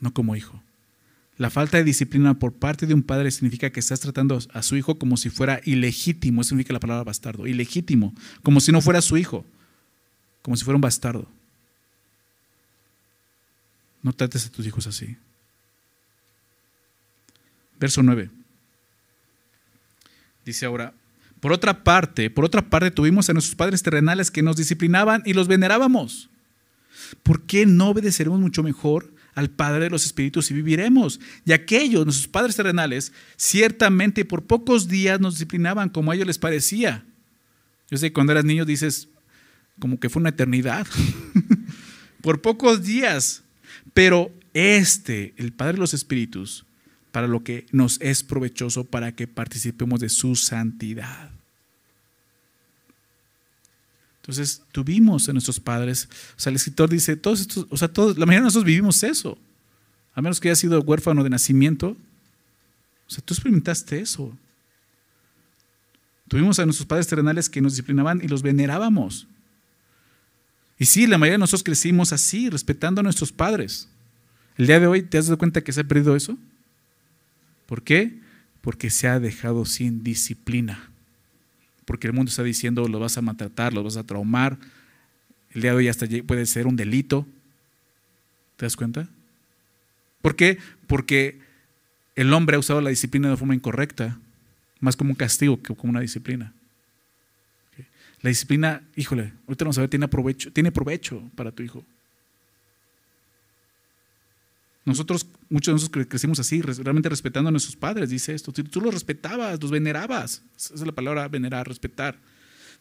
No como hijo. La falta de disciplina por parte de un padre significa que estás tratando a su hijo como si fuera ilegítimo. Eso significa la palabra bastardo. Ilegítimo. Como si no fuera su hijo. Como si fuera un bastardo. No trates a tus hijos así. Verso 9. Dice ahora, por otra parte, por otra parte tuvimos a nuestros padres terrenales que nos disciplinaban y los venerábamos. ¿Por qué no obedeceremos mucho mejor al Padre de los Espíritus y viviremos? Y aquellos, nuestros padres terrenales, ciertamente por pocos días nos disciplinaban como a ellos les parecía. Yo sé que cuando eras niño dices, como que fue una eternidad. [LAUGHS] por pocos días. Pero este, el Padre de los Espíritus, para lo que nos es provechoso para que participemos de su santidad. Entonces, tuvimos a nuestros padres, o sea, el escritor dice, todos estos, o sea, todos, la mayoría de nosotros vivimos eso, a menos que hayas sido huérfano de nacimiento, o sea, tú experimentaste eso. Tuvimos a nuestros padres terrenales que nos disciplinaban y los venerábamos. Y sí, la mayoría de nosotros crecimos así, respetando a nuestros padres. El día de hoy, ¿te has dado cuenta que se ha perdido eso? ¿Por qué? Porque se ha dejado sin disciplina. Porque el mundo está diciendo, lo vas a maltratar, lo vas a traumar. El día de hoy hasta puede ser un delito. ¿Te das cuenta? ¿Por qué? Porque el hombre ha usado la disciplina de forma incorrecta, más como un castigo que como una disciplina. La disciplina, híjole, ahorita vamos a ver, tiene provecho, tiene provecho para tu hijo. Nosotros, muchos de nosotros crecimos así, realmente respetando a nuestros padres, dice esto. Tú los respetabas, los venerabas. Esa es la palabra venerar, respetar.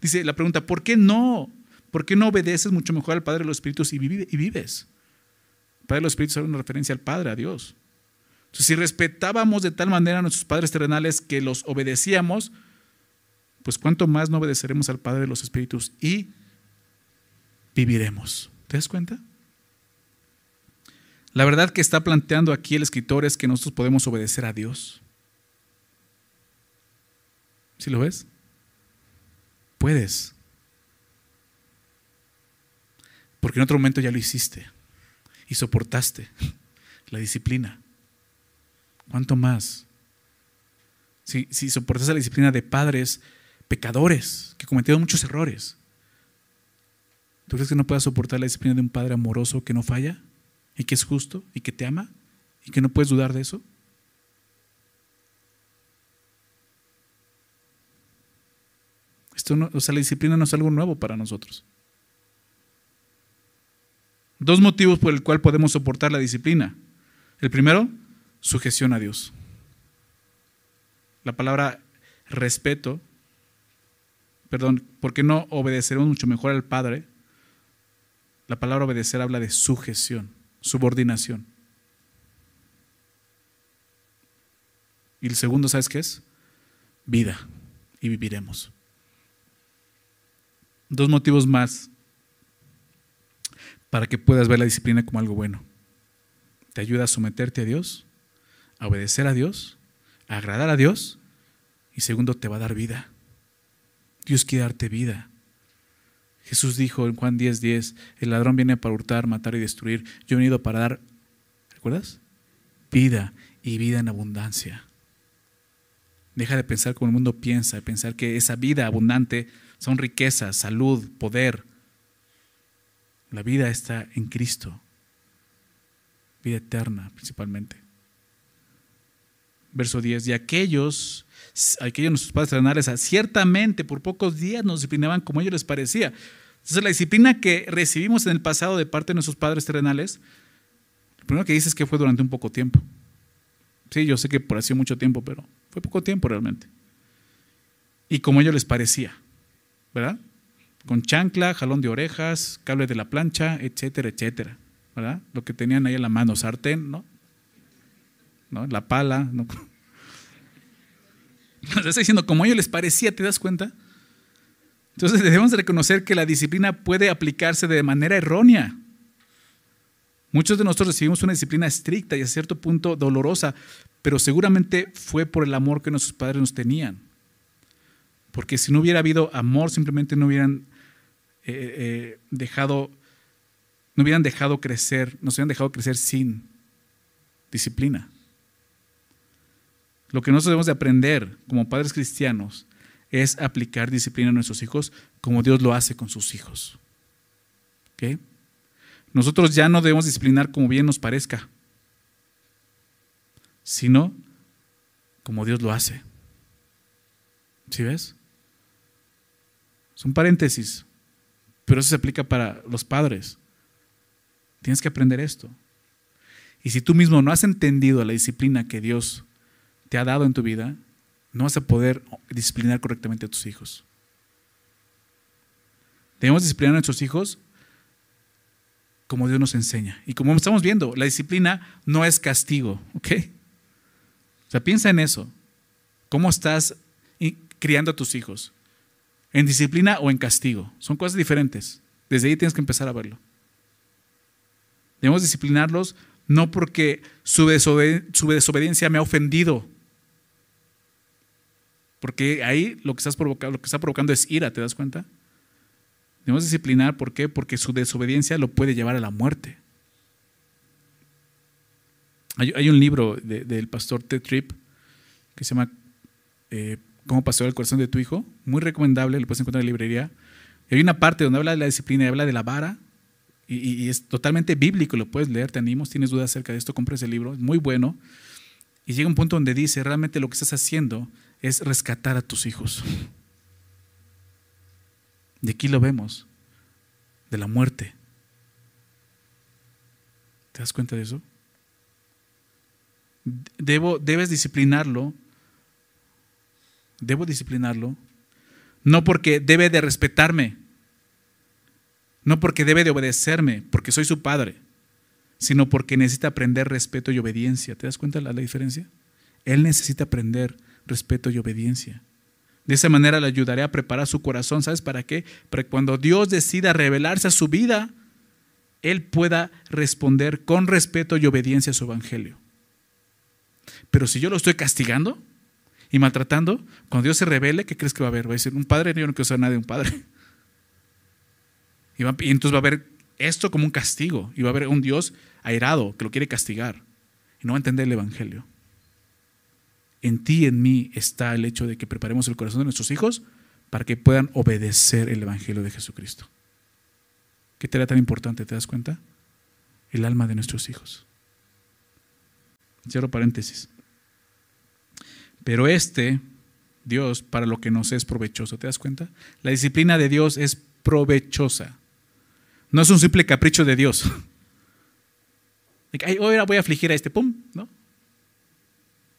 Dice la pregunta, ¿por qué no? ¿Por qué no obedeces mucho mejor al Padre de los Espíritus y, vives? El Padre de los Espíritus es una referencia al Padre, a Dios. Entonces, si respetábamos de tal manera a nuestros padres terrenales que los obedecíamos, pues cuánto más no obedeceremos al Padre de los Espíritus y viviremos. ¿Te das cuenta? La verdad que está planteando aquí el escritor es que nosotros podemos obedecer a Dios. ¿Sí lo ves? Puedes. Porque en otro momento ya lo hiciste y soportaste [LAUGHS] la disciplina. ¿Cuánto más? Si, si soportas la disciplina de padres pecadores que cometieron muchos errores, ¿tú crees que no puedas soportar la disciplina de un padre amoroso que no falla? Y que es justo y que te ama y que no puedes dudar de eso? Esto o sea, la disciplina no es algo nuevo para nosotros. Dos motivos por el cual podemos soportar la disciplina. El primero, sujeción a Dios. La palabra respeto, perdón, ¿por qué no obedeceremos mucho mejor al Padre? La palabra obedecer habla de sujeción subordinación. Y el segundo, ¿sabes qué es? Vida. Y viviremos. Dos motivos más para que puedas ver la disciplina como algo bueno. Te ayuda a someterte a Dios, a obedecer a Dios, a agradar a Dios. Y segundo, te va a dar vida. Dios quiere darte vida. Jesús dijo en Juan 10:10, 10, el ladrón viene para hurtar, matar y destruir. Yo he venido para dar, ¿recuerdas? Vida y vida en abundancia. Deja de pensar como el mundo piensa, de pensar que esa vida abundante son riquezas, salud, poder. La vida está en Cristo. Vida eterna principalmente. verso 10, y aquellos, aquellos nuestros padres terrenales, ciertamente por pocos días nos disciplinaban como ellos les parecía. Entonces la disciplina que recibimos en el pasado de parte de nuestros padres terrenales, lo primero que dice es que fue durante un poco tiempo. Sí, yo sé que por así mucho tiempo, pero fue poco tiempo realmente. Y como ellos les parecía, ¿verdad? Con chancla, jalón de orejas, cable de la plancha, etcétera, etcétera. ¿Verdad? Lo que tenían ahí en la mano, sartén, ¿no? ¿No? La pala, ¿no? [LAUGHS] Nos está diciendo, como a ellos les parecía, ¿te das cuenta? Entonces debemos reconocer que la disciplina puede aplicarse de manera errónea. Muchos de nosotros recibimos una disciplina estricta y a cierto punto dolorosa, pero seguramente fue por el amor que nuestros padres nos tenían. Porque si no hubiera habido amor, simplemente no hubieran eh, eh, dejado, no hubieran dejado crecer, nos hubieran dejado crecer sin disciplina. Lo que nosotros debemos de aprender como padres cristianos es aplicar disciplina a nuestros hijos como Dios lo hace con sus hijos. ¿Okay? Nosotros ya no debemos disciplinar como bien nos parezca, sino como Dios lo hace. ¿Sí ves? Son paréntesis, pero eso se aplica para los padres. Tienes que aprender esto. Y si tú mismo no has entendido la disciplina que Dios te ha dado en tu vida, no vas a poder disciplinar correctamente a tus hijos. Debemos disciplinar a nuestros hijos como Dios nos enseña. Y como estamos viendo, la disciplina no es castigo, ¿ok? O sea, piensa en eso. ¿Cómo estás criando a tus hijos? ¿En disciplina o en castigo? Son cosas diferentes. Desde ahí tienes que empezar a verlo. Debemos disciplinarlos no porque su, desobediencia me ha ofendido. Porque ahí lo que, estás provocando, lo que está provocando es ira, ¿te das cuenta? Debemos disciplinar, ¿por qué? Porque su desobediencia lo puede llevar a la muerte. Hay, un libro del pastor Ted Tripp que se llama eh, Cómo pasó el corazón de tu hijo, muy recomendable, lo puedes encontrar en la librería. Y hay una parte donde habla de la disciplina y habla de la vara, y, es totalmente bíblico, lo puedes leer, te animo, si tienes dudas acerca de esto, compra ese libro, es muy bueno. Y llega un punto donde dice, realmente lo que estás haciendo es rescatar a tus hijos. De aquí lo vemos, de la muerte. ¿Te das cuenta de eso? Debo, debes disciplinarlo. Debo disciplinarlo. No porque debe de respetarme. No porque debe de obedecerme, porque soy su padre. Sino porque necesita aprender respeto y obediencia. ¿Te das cuenta de la diferencia? Él necesita aprender respeto y obediencia. De esa manera le ayudaré a preparar su corazón. ¿Sabes para qué? Para que cuando Dios decida revelarse a su vida, Él pueda responder con respeto y obediencia a su evangelio. Pero si yo lo estoy castigando y maltratando, cuando Dios se revele, ¿qué crees que va a haber? Va a decir, un padre, yo no quiero ser nada de un padre. Y, y entonces va a haber esto como un castigo. Y va a haber un Dios airado que lo quiere castigar. Y no va a entender el evangelio en ti y en mí está el hecho de que preparemos el corazón de nuestros hijos para que puedan obedecer el Evangelio de Jesucristo. ¿Qué tarea tan importante, te das cuenta? El alma de nuestros hijos. Cierro paréntesis. Pero este, Dios, para lo que nos es provechoso, ¿te das cuenta? La disciplina de Dios es provechosa. No es un simple capricho de Dios. [LAUGHS] Ay, ahora voy a afligir a este, pum, ¿no?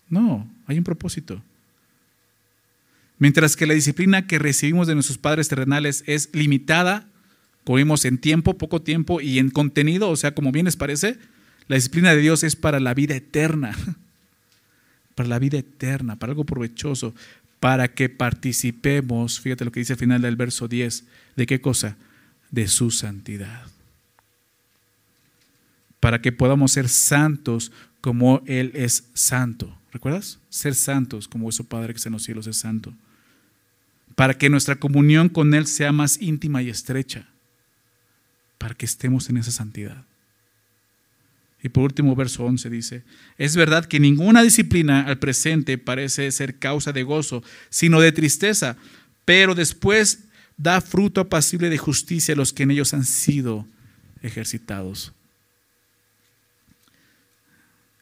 No, hay un propósito. Mientras que la disciplina que recibimos de nuestros padres terrenales es limitada, como vimos en tiempo, poco tiempo y en contenido, o sea, como bien les parece, la disciplina de Dios es para la vida eterna, [LAUGHS] para la vida eterna, para algo provechoso, para que participemos, fíjate lo que dice al final del verso 10, ¿de qué cosa? De su santidad. Para que podamos ser santos como Él es santo. ¿Recuerdas? Ser santos como vuestro Padre que está en los cielos es santo. Para que nuestra comunión con Él sea más íntima y estrecha. Para que estemos en esa santidad. Y por último, verso 11 dice, es verdad que ninguna disciplina al presente parece ser causa de gozo, sino de tristeza, pero después da fruto apacible de justicia a los que en ellos han sido ejercitados.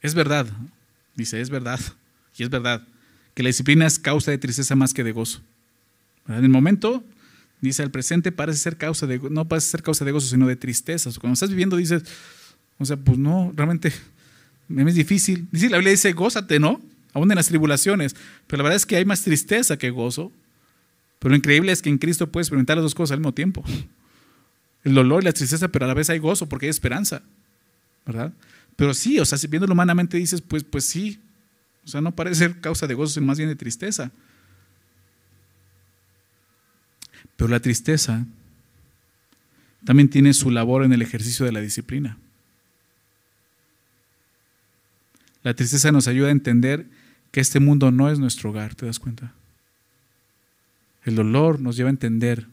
Es verdad, Dice, es verdad. Y es verdad que la disciplina es causa de tristeza más que de gozo. En el momento, dice el presente, parece ser causa de, no parece ser causa de gozo, sino de tristeza. Cuando estás viviendo dices, o sea, pues no, realmente es difícil. Dice, la Biblia dice, gózate, ¿no? Aún en las tribulaciones. Pero la verdad es que hay más tristeza que gozo. Pero lo increíble es que en Cristo puedes experimentar las dos cosas al mismo tiempo. El dolor y la tristeza, pero a la vez hay gozo porque hay esperanza. ¿Verdad? Pero sí, o sea, viéndolo humanamente dices, pues, pues sí. O sea, no parece ser causa de gozo, sino más bien de tristeza. Pero la tristeza también tiene su labor en el ejercicio de la disciplina. La tristeza nos ayuda a entender que este mundo no es nuestro hogar, ¿te das cuenta? El dolor nos lleva a entender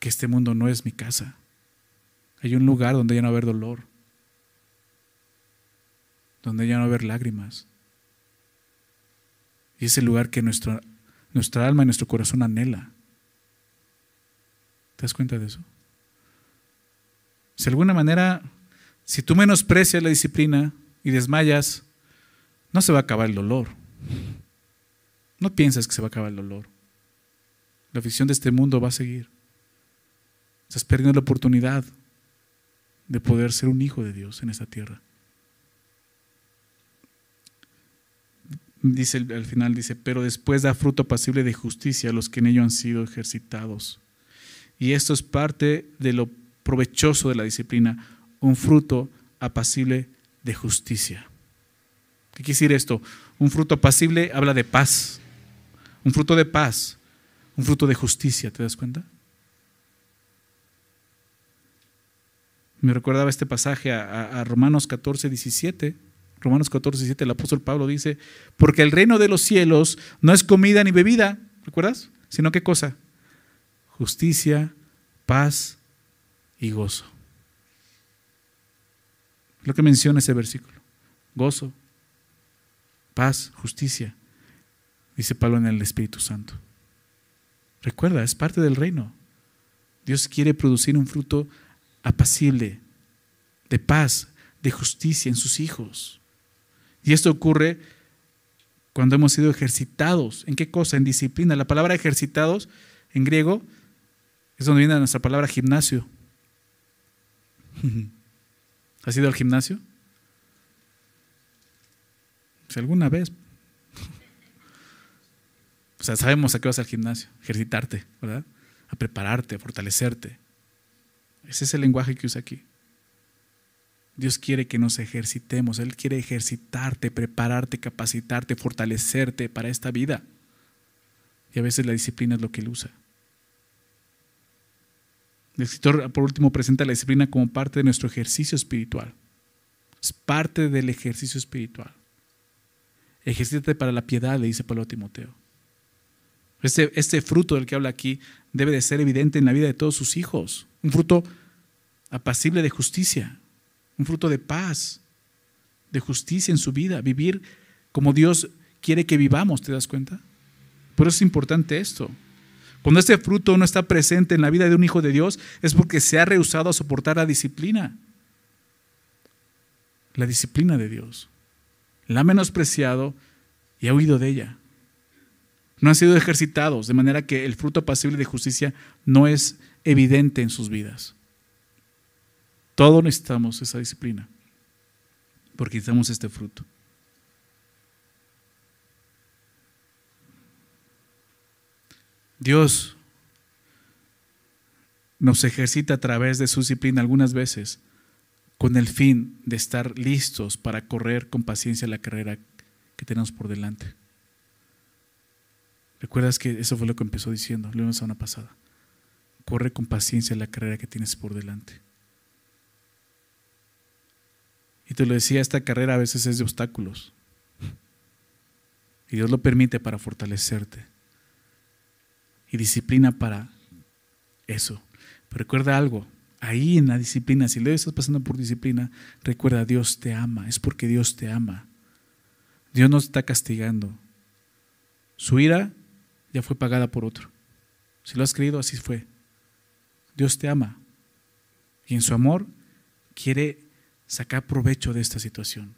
que este mundo no es mi casa. Hay un lugar donde ya no va a haber dolor, donde ya no va a haber lágrimas. Y es el lugar que nuestra, nuestra alma y nuestro corazón anhela. ¿Te das cuenta de eso? Si de alguna manera, si tú menosprecias la disciplina y desmayas, no se va a acabar el dolor. No piensas que se va a acabar el dolor. La afición de este mundo va a seguir. Estás perdiendo la oportunidad de poder ser un hijo de Dios en esta tierra. Dice al final, dice, pero después da fruto pasible de justicia a los que en ello han sido ejercitados. Y esto es parte de lo provechoso de la disciplina, un fruto apacible de justicia. ¿Qué quiere decir esto? Un fruto apacible habla de paz. Un fruto de paz un fruto de justicia, ¿te das cuenta? Me recordaba este pasaje a, Romanos 14, 17. Romanos 14, 17, el apóstol Pablo dice, porque el reino de los cielos no es comida ni bebida, ¿recuerdas? Sino qué cosa? Justicia, paz y gozo. Lo que menciona ese versículo. Gozo, paz, justicia, dice Pablo en el Espíritu Santo. Recuerda, es parte del reino. Dios quiere producir un fruto apacible, de paz, de justicia en sus hijos. Y esto ocurre cuando hemos sido ejercitados. ¿En qué cosa? En disciplina. La palabra ejercitados en griego es donde viene nuestra palabra gimnasio. [LAUGHS] ¿Has ido al gimnasio? Si alguna vez, [LAUGHS] o sea, sabemos a qué vas al gimnasio, ejercitarte, ¿verdad? A prepararte, a fortalecerte. Ese es el lenguaje que usa aquí. Dios quiere que nos ejercitemos, Él quiere ejercitarte, prepararte, capacitarte, fortalecerte para esta vida. Y a veces la disciplina es lo que Él usa. El escritor, por último, presenta la disciplina como parte de nuestro ejercicio espiritual. Es parte del ejercicio espiritual. Ejercítate para la piedad, le dice Pablo a Timoteo. Este, este, fruto del que habla aquí debe de ser evidente en la vida de todos sus hijos. Un fruto apacible de justicia, un fruto de paz, de justicia en su vida, vivir como Dios quiere que vivamos, ¿te das cuenta? Por eso es importante esto. Cuando este fruto no está presente en la vida de un hijo de Dios es porque se ha rehusado a soportar la disciplina. La disciplina de Dios. La ha menospreciado y ha huido de ella no han sido ejercitados, de manera que el fruto pasible de justicia no es evidente en sus vidas. Todos necesitamos esa disciplina, porque necesitamos este fruto. Dios nos ejercita a través de su disciplina algunas veces con el fin de estar listos para correr con paciencia la carrera que tenemos por delante. ¿Recuerdas que eso fue lo que empezó diciendo la semana pasada? Corre con paciencia la carrera que tienes por delante. Y te lo decía, esta carrera a veces es de obstáculos. Y Dios lo permite para fortalecerte. Y disciplina para eso. Pero recuerda algo, ahí en la disciplina, si lo estás pasando por disciplina, recuerda, Dios te ama, es porque Dios te ama. Dios no está castigando. Su ira ya fue pagada por otro. Si lo has creído, así fue. Dios te ama y en su amor quiere sacar provecho de esta situación.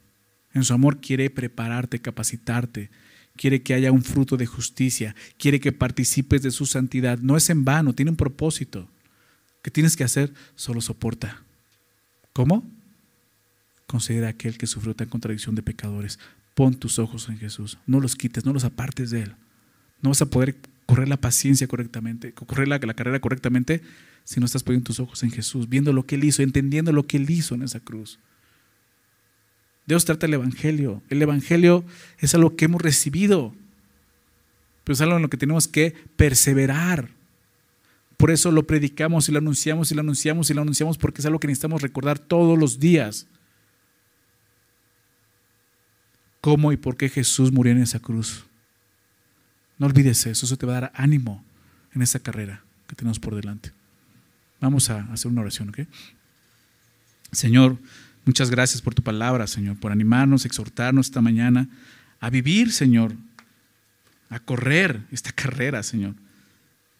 En su amor quiere prepararte, capacitarte, quiere que haya un fruto de justicia, quiere que participes de su santidad. No es en vano, tiene un propósito. ¿Qué tienes que hacer? Solo soporta. ¿Cómo? Considera aquel que sufrió tan contradicción de pecadores. Pon tus ojos en Jesús. No los quites, no los apartes de Él. No vas a poder correr la paciencia correctamente, correr la, la carrera correctamente si no estás poniendo tus ojos en Jesús, viendo lo que Él hizo, entendiendo lo que Él hizo en esa cruz. Dios trata el Evangelio. El Evangelio es algo que hemos recibido, pero es algo en lo que tenemos que perseverar. Por eso lo predicamos y lo anunciamos y lo anunciamos y lo anunciamos porque es algo que necesitamos recordar todos los días. Cómo y por qué Jesús murió en esa cruz. No olvides eso, eso te va a dar ánimo en esa carrera que tenemos por delante. Vamos a hacer una oración, ¿ok? Señor, muchas gracias por tu palabra, Señor, por animarnos, exhortarnos esta mañana a vivir, Señor, a correr esta [LAUGHS] carrera, Señor,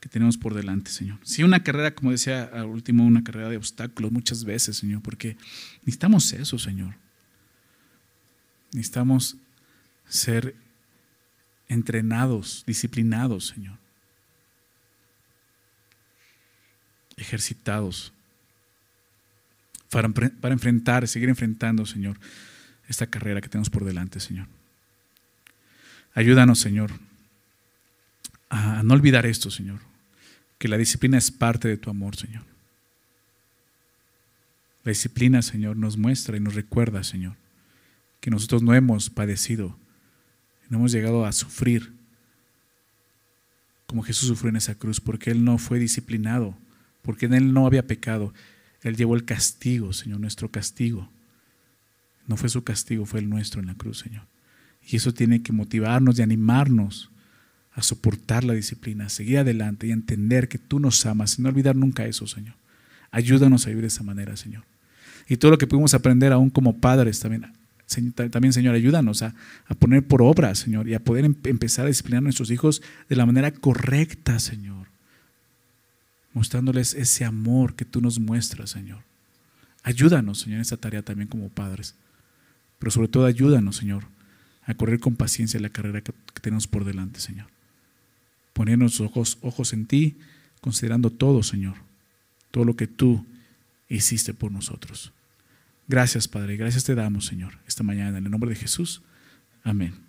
que tenemos por delante, Señor. Sí, una carrera, como decía al último, una carrera de obstáculos muchas veces, Señor, porque necesitamos eso, Señor. Necesitamos ser entrenados, disciplinados, Señor. Ejercitados para, para enfrentar, seguir enfrentando, Señor, esta carrera que tenemos por delante, Señor. Ayúdanos, Señor, a no olvidar esto, Señor, que la disciplina es parte de tu amor, Señor. La disciplina, Señor, nos muestra y nos recuerda, Señor, que nosotros no hemos padecido no hemos llegado a sufrir como Jesús sufrió en esa cruz, porque Él no fue disciplinado, porque en Él no había pecado. Él llevó el castigo, Señor, nuestro castigo. No fue su castigo, fue el nuestro en la cruz, Señor. Y eso tiene que motivarnos y animarnos a soportar la disciplina, a seguir adelante y a entender que tú nos amas y no olvidar nunca eso, Señor. Ayúdanos a vivir de esa manera, Señor. Y todo lo que pudimos aprender aún como padres también, también, Señor, ayúdanos a, poner por obra, Señor, y a poder em, empezar a disciplinar a nuestros hijos de la manera correcta, Señor. Mostrándoles ese amor que tú nos muestras, Señor. Ayúdanos, Señor, en esta tarea también como padres. Pero sobre todo ayúdanos, Señor, a correr con paciencia la carrera que, tenemos por delante, Señor. Poner nuestros ojos, ojos en ti, considerando todo, Señor. Todo lo que tú hiciste por nosotros. Gracias, Padre. Gracias te damos, Señor, esta mañana. En el nombre de Jesús. Amén.